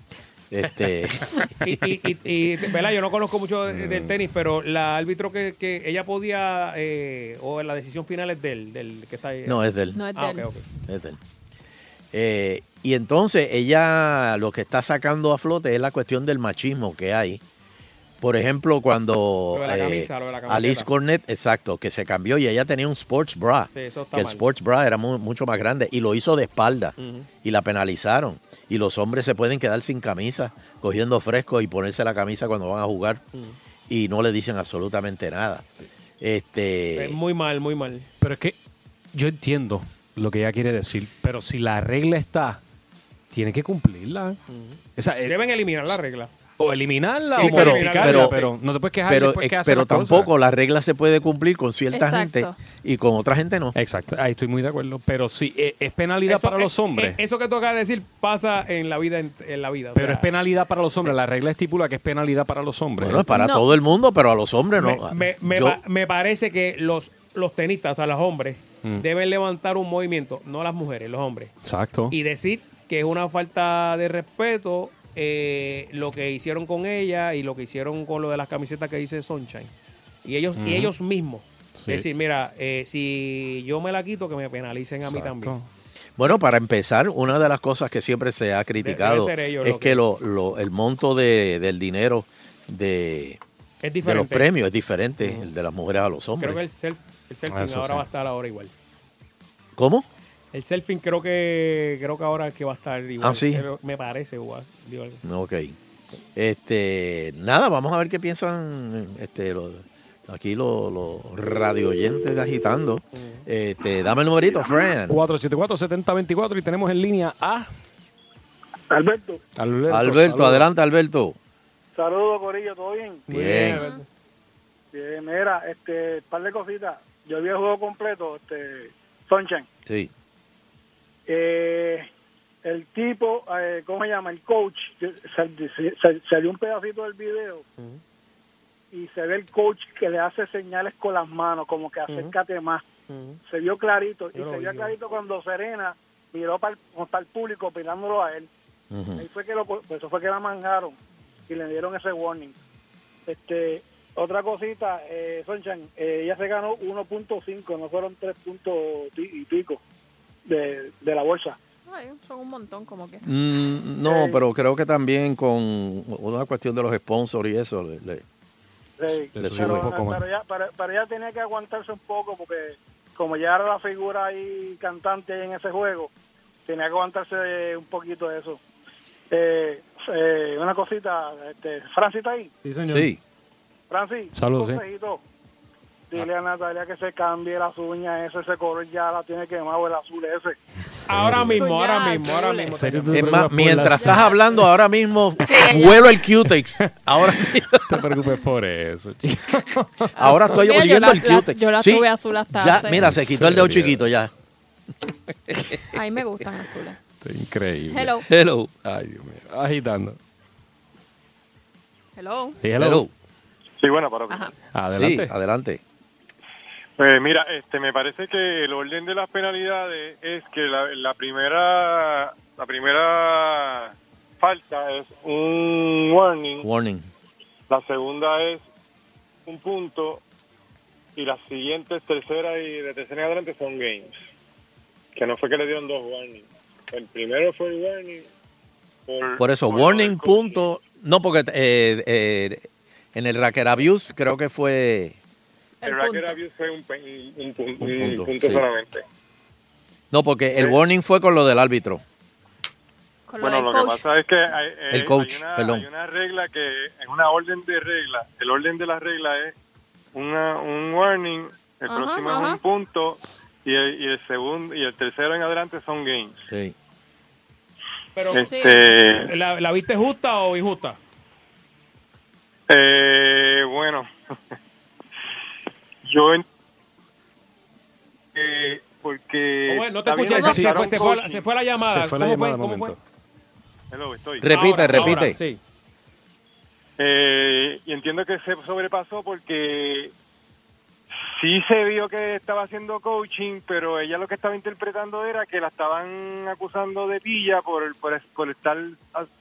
Este, <laughs> y, y, y, y, ¿verdad? Yo no conozco mucho de- del tenis, pero la árbitro que, que ella podía, eh, o la decisión final es del, del que está ahí. No, es de él. No es Ah, de ok, él. ok. Es de él. Eh, y entonces ella lo que está sacando a flote es la cuestión del machismo que hay. Por ejemplo, cuando Lo de la eh, camisa, lo de la camiseta. Alice Cornet, exacto, que se cambió y ella tenía un sports bra. Sí, eso está que el sports bra era mu- mucho más grande y lo hizo de espalda y la penalizaron. Y los hombres se pueden quedar sin camisa, cogiendo fresco y ponerse la camisa cuando van a jugar y no le dicen absolutamente nada. Este, Es muy mal, muy mal. Pero es que yo entiendo lo que ella quiere decir, pero si la regla está, tiene que cumplirla. O sea, eh, Deben eliminar la regla. O eliminarla Sí, o pero, modificarla, pero, pero, no te puedes quejar pero, después eh, que hace pero tampoco la regla se puede cumplir con cierta Exacto. gente y con otra gente no. Exacto, ahí estoy muy de acuerdo. Pero sí, eh, es penalidad Eso- para los eh, hombres. Eso que toca decir pasa en la vida. En, en la vida pero sea, es penalidad para los hombres. La regla estipula que es penalidad para los hombres. Bueno, es para No. todo el mundo, pero a los hombres no. Me, me- me Yo- pa- me parece que los, los tenistas, o sea, los hombres, Mm. deben levantar un movimiento, no las mujeres, los hombres, Exacto. y decir que es una falta de respeto eh, lo que hicieron con ella y lo que hicieron con lo de las camisetas que dice Sunshine. Y ellos, y ellos mismos. Sí. Decir, mira, eh, si yo me la quito, que me penalicen a mí Exacto. también. Bueno, para empezar, una de las cosas que siempre se ha criticado es lo que, que- lo- lo- el monto de, del dinero de, Es de los premios es diferente, el de las mujeres a los hombres. Creo que el, self, el Ah, ahora sí. va a estar ahora igual. ¿Cómo? El selfing creo que creo que ahora es que va a estar igual. Ah, sí. Pero Me parece igual. igual. Ok. Este, nada, vamos a ver qué piensan este, los, aquí los, los radio oyentes de agitando. Este, dame el numerito, Fran. 474-7024 y tenemos en línea a Alberto, Alberto. Adelante, Alberto. saludos, Corillo, ¿todo bien? Bien. Bien, mira, este, par de cositas. Yo vi el juego completo, este, Sunshine. Sí. Eh, el tipo, eh, ¿cómo se llama? El coach, salió un pedacito del video y se ve el coach que le hace señales con las manos, como que acércate más. Se vio clarito, y se vi, vio yo. clarito cuando Serena miró para el, para el público opinándolo a él. Ahí fue que lo, pues eso fue que la mangaron y le dieron ese warning. Este, otra cosita, eh, Sunshine, eh, ella se ganó 1.5, no fueron 3 puntos y pico de, de la bolsa. Ay, son un montón como que. Mm, no, Sí. pero creo que también con una cuestión de los sponsors y eso le, le- Sí, Le sube pero, un poco más. pero, ella, pero, pero ella tenía que aguantarse un poco porque como ya era la figura ahí cantante en ese juego, tenía que aguantarse un poquito de eso. Eh, eh, una cosita, este, Francis está ahí. Sí, señor. Sí. Francis, Saludos, un sí. Dile a Natalia que se cambie las uñas, ese, ese color ya la tiene quemado, el azul ese. Ahora mismo, ahora mismo, ahora mismo. Es más, mientras estás hablando ahora mismo, huelo el Q-Tex. Ahora, <laughs> te preocupes por eso, chico. <laughs> ahora estoy oliendo el Q-Tex. yo la Sí, tuve azul hasta ya, hace- Mira, se quitó el dedo chiquito ya. A mí me gustan azules. Increíble. Hello. Hello. Ay, Dios mío. Agitando. Hello. Sí, hello. Hello. Sí, bueno, para. Adelante. Sí, adelante. Pues mira, este, me parece que el orden de las penalidades es que la, la primera la primera falta es un warning, Warning. la segunda es un punto y las siguientes tercera y de tercera en adelante son games. Que no fue que le dieron dos warnings. El primero fue el warning. Por, Por eso, por warning, punto. No, porque eh, eh, en el Racket Abuse creo que fue. El, racket abuse fue un, un, Un un punto, punto sí. solamente. No, porque el Eh. warning fue con lo del árbitro. Con Bueno, lo que coach. pasa es que hay, eh, El coach, hay, una, perdón. hay una regla que es una orden de regla. El orden de la regla es una, un warning, el Ajá, próximo es un punto y el, y el segundo y el tercero en adelante son games. Sí. Pero, Este, ¿la, ¿la viste justa o injusta? eh, bueno, <laughs> yo en- eh, porque Oh, bueno, no te escuché, le se, fue, se, fue, coaching. se fue la llamada. Se fue la ¿Cómo llamada fue? de ¿Cómo fue? momento. Hello, estoy. Repite, Ahora, repite. ahora, sí. Eh, y entiendo que se sobrepasó porque sí se vio que estaba haciendo coaching, pero ella lo que estaba interpretando era que la estaban acusando de pilla por, por, por estar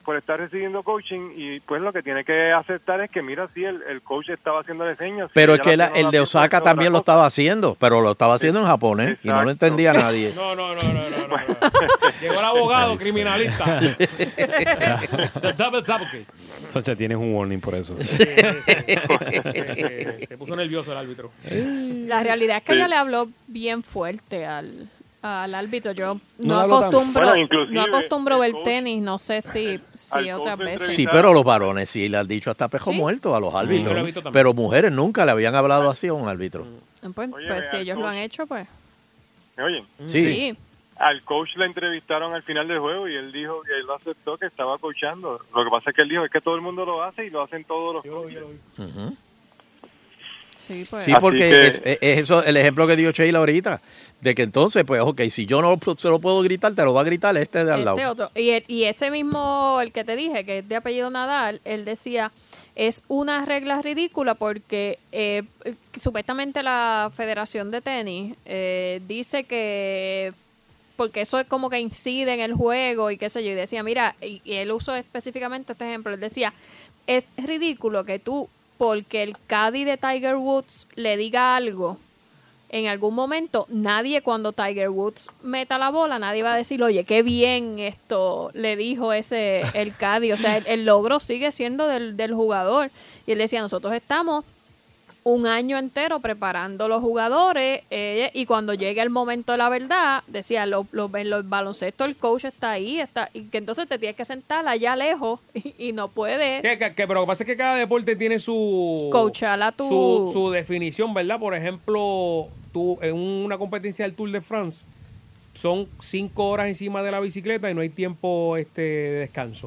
por estar recibiendo coaching y pues lo que tiene que aceptar es que mira sí el, el coach estaba haciendo señas. Pero es que la- el de Osaka también lo estaba haciendo, pero lo estaba haciendo en japonés y no lo entendía nadie. <laughs> No, no, no, no, no, no, no. Llegó el abogado criminalista. The double advocate. Socha, tienes un warning por eso. Se puso nervioso el árbitro. <laughs> <laughs> La realidad es que ella le habló bien fuerte al, al árbitro. Yo No acostumbro, Bueno, no acostumbro el ver coach- tenis, no sé si, si otras veces. Sí, pero los varones sí le han dicho hasta pejo ¿Sí? muerto a los yo lo árbitros. Pero mujeres nunca le habían hablado así a un árbitro. Pues, Oye, pues si ellos lo han hecho, pues ¿Me oyen? Sí. sí. Al coach le entrevistaron al final del juego y él dijo que él aceptó que estaba coachando. Lo que pasa es que él dijo es que todo el mundo lo hace y lo hacen todos los coaches. Ujú. Sí, pues. Sí, porque que- es, es- es eso el ejemplo que dio Sheila ahorita. De que entonces, pues, ok, si yo no se lo puedo gritar, te lo va a gritar este de al Este lado. otro. Y, el- y ese mismo, el que te dije, que es de apellido Nadal, él decía, es una regla ridícula porque eh, eh, supuestamente la Federación de Tenis eh, dice que porque eso es como que incide en el juego y qué sé yo. Y decía, mira, y, y él usó específicamente este ejemplo, él decía, es ridículo que tú, porque el caddy de Tiger Woods le diga algo, en algún momento nadie cuando Tiger Woods meta la bola, nadie va a decir, oye, qué bien esto le dijo ese el caddy. O sea, el, el logro sigue siendo del, del jugador. Y él decía, nosotros estamos un año entero preparando los jugadores eh, y cuando llegue el momento de la verdad, decía, lo, lo- en los baloncesto el coach está ahí, está y que entonces te tienes que sentar allá lejos <laughs> y, y no puedes Que, que- que- pero lo que pasa es que cada deporte tiene su, coachar a tu... su, su definición, ¿verdad? Por ejemplo, tú en una competencia del Tour de France son cinco horas encima de la bicicleta y no hay tiempo este, de descanso.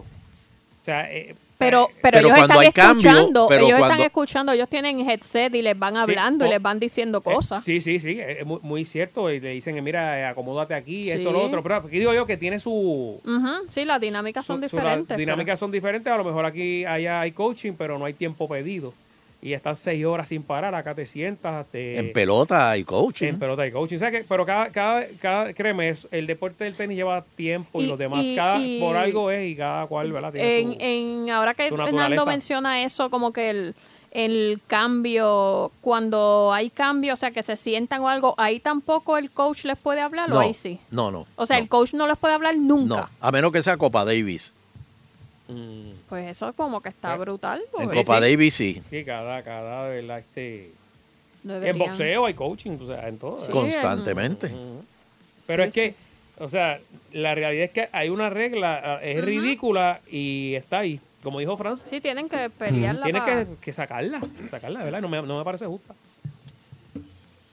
O sea, eh, Pero, pero, Pero ellos cuando están hay cambio, escuchando, pero ellos están escuchando, ellos tienen headset y les van Sí, hablando y les van diciendo eh, cosas. sí, sí, sí, es muy, muy cierto. Y le dicen, mira, eh, acomódate aquí, esto, Sí. lo otro. Pero aquí digo yo que tiene su, sí, las dinámicas son su- las diferentes. dinámicas son diferentes. A lo mejor aquí allá hay coaching, pero no hay tiempo pedido. Y estás seis horas sin parar. Acá te sientas. Te, En pelota y coaching. En pelota y coaching. O sea que, pero cada, cada, cada, créeme, el deporte del tenis lleva tiempo y, Y- los demás, y- cada, y- por algo es y cada cual, ¿verdad? Tiene en, su- en- ahora que naturaleza. menciona eso, como que el, el cambio, cuando hay cambio, o sea, que se sientan o algo, ahí tampoco el coach les puede hablar o ahí sí. no, no. O sea, no, el coach no les puede hablar nunca. no. A menos que sea Copa Davis. Pues eso como que está brutal. En Copa Davis sí. Sí, cada, cada, ¿verdad? Este, deberían- en boxeo hay coaching, o sea, en todo. Constantemente. Pero Sí, es que O sea, la realidad es que hay una regla, ah, es ridícula y está ahí. Como dijo Franz, Sí, tienen que pelearla. tienes pa- que, que sacarla, sacarla, ¿verdad? No me, no me parece justa.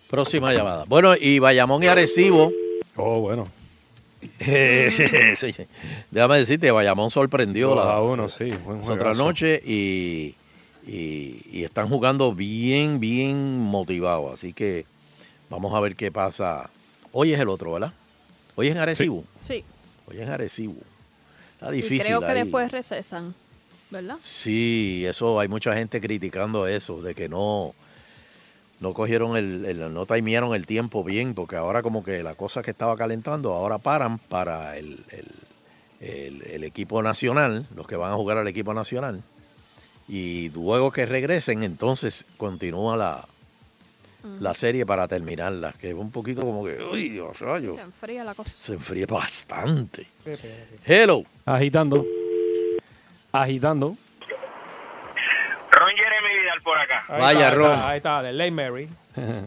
Próxima llamada. Bueno, y Bayamón y Arecibo. Oh, bueno. Sí. <laughs> Déjame decirte, Bayamón sorprendió Dos la a uno, sí, buen otra noche y, y- y están jugando bien, bien motivados. Así que vamos a ver qué pasa. Hoy es el otro, ¿verdad? Hoy es en Arecibo. Sí. Hoy es en Arecibo. Está Y difícil. creo que ahí. después recesan, ¿verdad? Sí, eso hay mucha gente criticando eso, de que no, no cogieron el, el- no timearon el tiempo bien, porque ahora como que la cosa que estaba calentando, ahora paran para el, el- el- el equipo nacional, los que van a jugar al equipo nacional, y luego que regresen, entonces continúa la, la serie para terminarla, que es un poquito como que, uy, Dios rayo, Se enfría la cosa. se enfría bastante. Hello. Agitando. Agitando. Por acá. Ahí Vaya, está, ahí Ron. está, Ahí está, de Lane Mary. <laughs>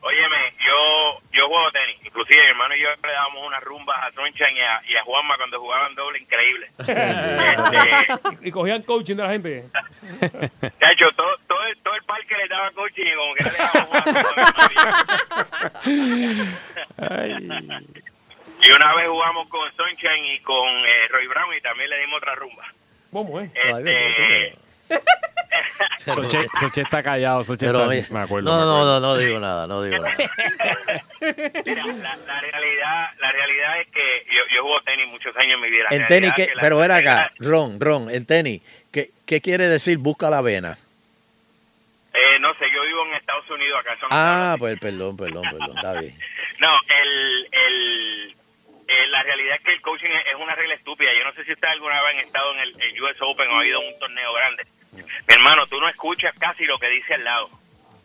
Óyeme, yo, yo juego tenis. Inclusive mi hermano y yo le dábamos unas rumbas a Sunshine y a, y a Juanma cuando jugaban doble increíble. <laughs> Este, y cogían coaching de la gente. <laughs> de hecho, todo, todo, el, todo el parque le daba coaching y como que no le dábamos Y una vez jugamos con Sunshine y con eh, Roy Brown y también le dimos otra rumba. ¿Cómo es? Este, Soche, Soche está callado, Soche Pero, está... oye, Me acuerdo. no, me no, acuerdo. no, no digo nada, no digo nada. mira, la, la realidad la realidad es que yo, yo juego tenis muchos años en mi vida. La En tenis, es ¿qué- que la- pero era acá, Ron, Ron, en tenis, ¿qué, qué quiere decir busca la vena? Eh, no sé, yo vivo en Estados Unidos acá. son- Ah, pues perdón, perdón, perdón, está bien. <laughs> No, el, el, eh, la realidad es que el coaching es, es una regla estúpida. Yo no sé si ustedes alguna vez han estado en el, el US Open o ha ido a un torneo grande. Mi hermano, tú no escuchas casi lo que dice al lado.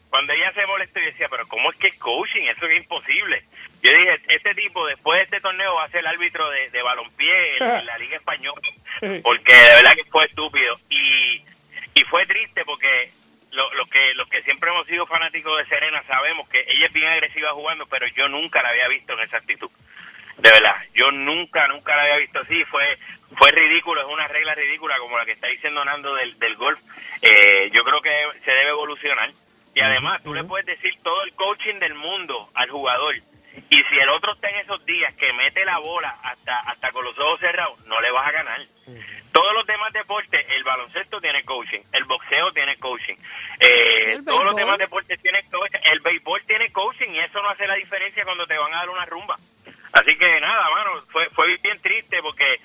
Cuando ella se molestó, yo decía, pero ¿cómo es que coaching? Eso es imposible. Yo dije, este tipo después de este torneo va a ser el árbitro de, de balompié en, en la Liga Española. <laughs> Porque de verdad que fue estúpido. Y, y fue triste porque lo- los que los que siempre hemos sido fanáticos de Serena sabemos que ella es bien agresiva jugando, pero yo nunca la había visto en esa actitud. De verdad, yo nunca, nunca la había visto así. Fue fue ridículo, es una regla ridícula como la que está diciendo Nando del, del golf. Eh, yo creo que se debe evolucionar. Y además, tú le puedes decir todo el coaching del mundo al jugador. Y si el otro está en esos días que mete la bola hasta hasta con los ojos cerrados, no le vas a ganar. Todos los demás deportes, el baloncesto tiene coaching, el boxeo tiene coaching, eh, ¿El todos los demás deportes tienen coaching, el béisbol tiene coaching y eso no hace la diferencia cuando te van a dar una rumba. Así que nada, mano, fue, fue bien triste porque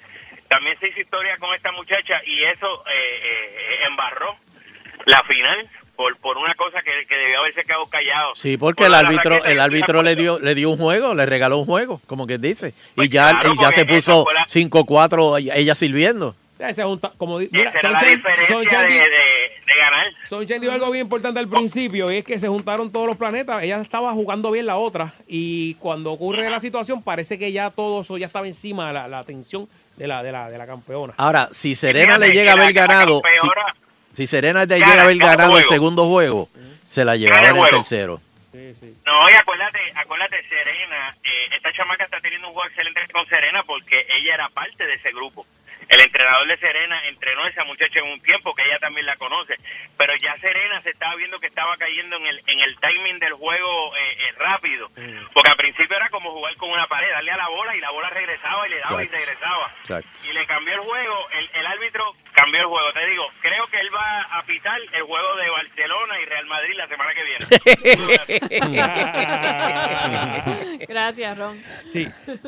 también se hizo historia con esta muchacha y eso eh, eh, embarró la final por, por una cosa que, que debió haberse quedado callado. Sí, porque Por el árbitro, el árbitro le dio, le dio un juego, le regaló un juego, como que dice. Y ya, claro, y ya se puso la- 5-4 ella sirviendo. Ya, como mira, Esa la diferencia de, de ganar. Sunshine dijo algo bien importante al principio y es que se juntaron todos los planetas. Ella estaba jugando bien la otra y cuando ocurre la situación parece que ya todo eso ya estaba encima de la, la atención de la, de la, de la campeona. Ahora, si Serena Fíjate le llega a haber ganado, si, Serena le llega a haber ganado el juego. segundo juego, se la llevaba en el tercero. No, y acuérdate, acuérdate, Serena, eh, esta chamaca está teniendo un juego excelente con Serena porque ella era parte de ese grupo. El entrenador de Serena entrenó a esa muchacha en un tiempo que ella también la conoce, pero ya Serena se estaba viendo que estaba cayendo en el, en el timing del juego eh, eh, rápido, porque al principio era como jugar con una pared, darle a la bola y la bola regresaba y le daba y regresaba. Exacto. Y le cambió el juego, el, el árbitro cambió el juego, te digo, creo que él va a pitar el juego de Barcelona y Real Madrid la semana que viene. <laughs> Gracias, Ron. Sí,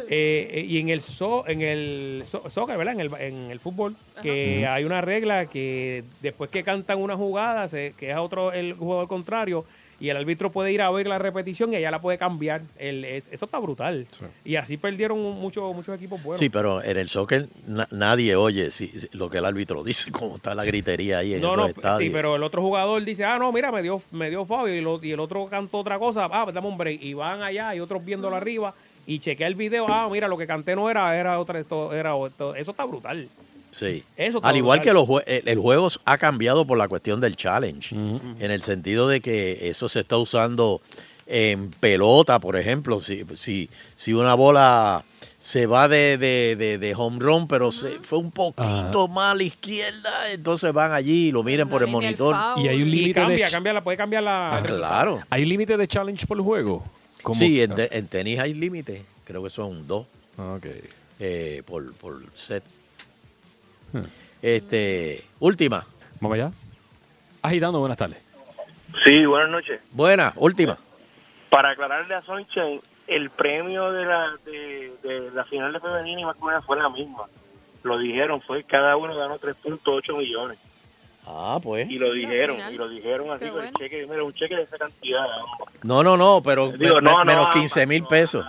eh, eh, y en el so, en el so- soccer, ¿verdad? En el, en el fútbol, que hay una regla que después que cantan una jugada, se, que es a otro el jugador contrario, y el árbitro puede ir a ver la repetición y ella la puede cambiar. El, es- eso está brutal. Y así perdieron muchos muchos equipos buenos. Sí, pero en el soccer na- nadie oye si, si- lo que el árbitro <laughs> dice, cómo está la gritería ahí en No, esos no, estadios. sí, pero el otro jugador dice, ah, no, mira, me dio, me dio Fabio y, lo- y el otro cantó otra cosa, ah, dame un break. Y van allá y otros viéndolo arriba y chequea el video, ah, mira, lo que canté no era, era otra, esto, era esto. Eso está brutal. Sí. Eso está Al igual brutal. que los jue- el, el juego ha cambiado por la cuestión del challenge, en el sentido de que eso se está usando en pelota, por ejemplo, si, si, si una bola se va de, de, de, de home run, pero se fue un poquito más a la izquierda, entonces van allí y lo miren por el monitor. Y hay un límite cambia, cambia la, puede cambiar la. Ah, claro. Hay un límite de challenge por juego. Como- Sí, en, de- en tenis hay límite, creo que son dos Ok. eh, por, por set. Este, última. Vamos allá. Agitando, buenas tardes. Sí, buenas noches. Buena, última. Para aclararle a Sunshine, el premio de la, de, de la final de femenina y masculina fue la misma. Lo dijeron, fue cada uno ganó 3.8 millones. Ah, pues. Y lo dijeron, y lo dijeron así Qué con el bueno. cheque, mira, un cheque de esa cantidad. No, no, no, pero Digo, me- no, no, menos no, 15 mil pesos.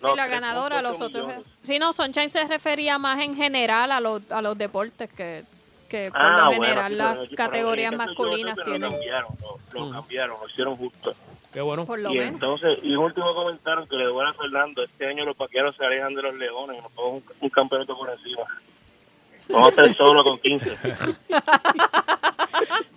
Sí, la ganadora, los otros. Sí, no, Sunshine se refería más en general a los, a los deportes que, que por Ah, lo bueno, general sí, las pero- pero categorías caso yo masculinas que Lo tienen. cambiaron, lo, lo cambiaron, lo hicieron justo. Qué bueno. Por lo y menos. entonces, y un último comentario que le doy a Fernando, este año los vaqueros se alejan de los leones y nos un, un campeonato por encima. Vamos a estar solo con 15. <laughs>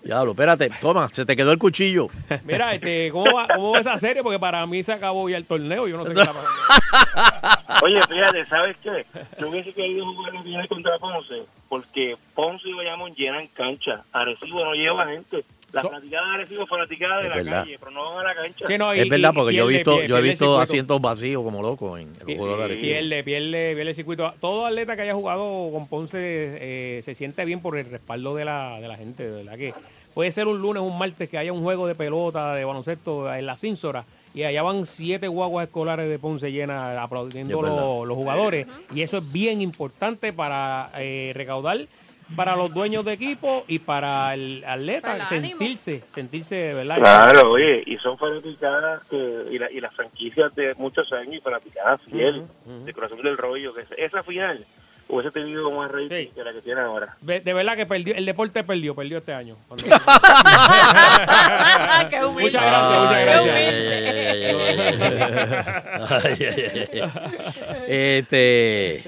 Diablo, espérate, toma, se te quedó el cuchillo. Mira, este, ¿cómo, va, ¿cómo va esa serie? Porque para mí se acabó ya el torneo. Yo no sé qué está pasando. <laughs> Oye, fíjate, ¿sabes qué? Yo hubiese querido jugar la final contra Ponce, porque Ponce y Bayamón llenan cancha. Arecibo no lleva gente. La fanaticada de Arecibo es fanaticada de Es la verdad. calle, pero no van a la cancha. Sí, no, y- es verdad, porque yo he visto, pierde, yo he el visto asientos vacíos como loco en los juegos de Arecibo. Pierde, pierde, pierde el circuito. Todo atleta que haya jugado con Ponce eh, se siente bien por el respaldo de la, de la gente, de verdad que puede ser un lunes, un martes que haya un juego de pelota, de baloncesto en la Cínsora y allá van siete guaguas escolares de Ponce llenas aplaudiendo los, los jugadores y eso es bien importante para eh, recaudar para los dueños de equipo y para el atleta Para el sentirse, sentirse, ¿verdad? Claro, oye, y son fanaticadas que, y, la, y las franquicias de muchos años y fanaticadas fiel, de Corazón del Rollo, que esa final hubiese tenido más rating que la que tiene ahora. De, de verdad que perdió, el deporte perdió, perdió este año. <laughs> Cuando- <laughs> Qué humilde. muchas gracias, muchas gracias. <laughs> Ay, ay, ay, ay. Este,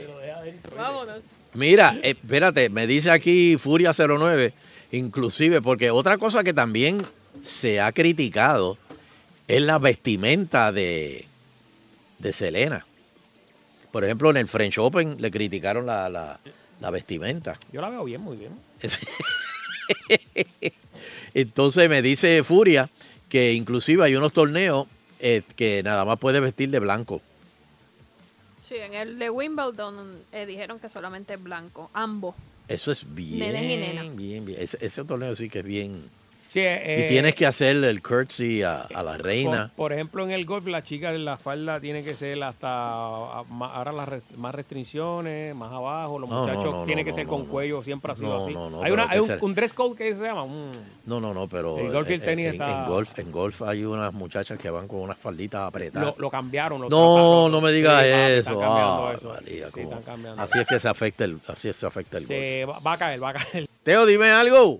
Vámonos. Mira, eh, espérate, me dice aquí Furia 09, inclusive, porque otra cosa que también se ha criticado es la vestimenta de, de Selena. Por ejemplo, en el French Open le criticaron la, la, la vestimenta. Yo la veo bien, muy bien. <laughs> Entonces me dice Furia que inclusive hay unos torneos eh, que nada más puede vestir de blanco. Sí, en el de Wimbledon eh, dijeron que solamente es blanco, ambos. Eso es bien, Nenes y nenas. bien, bien. Ese, ese torneo sí que es bien. Sí, eh, y tienes que hacer el curtsy a, a la reina. Por, por ejemplo, en el golf, la chica de la falda tiene que ser hasta. Ahora las más restricciones, más abajo. Los No, muchachos no, tienen no, que ser con cuello, siempre ha sido No, así. no, no, hay una, hay un, ser- un dress code que se llama. No, no, no, pero El golf y el en- tenis en, está- en golf, en golf hay unas muchachas que van con unas falditas apretadas. lo, lo cambiaron. Lo no, no me sí, digas papi, eso. Están cambiando Ah, eso. María, Sí. Así es que se afecta el, así es que se afecta el golf. Va, va a caer, va a caer. Teo, dime algo.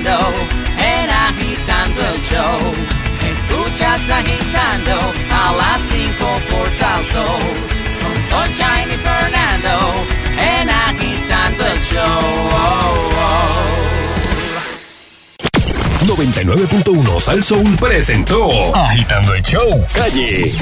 Fernando En agitando el show. Escuchas agitando a las 5 por Salso. Con Sunshine y Fernando En agitando el show. 99.1 Sal Soul presentó Agitando el Show Calle.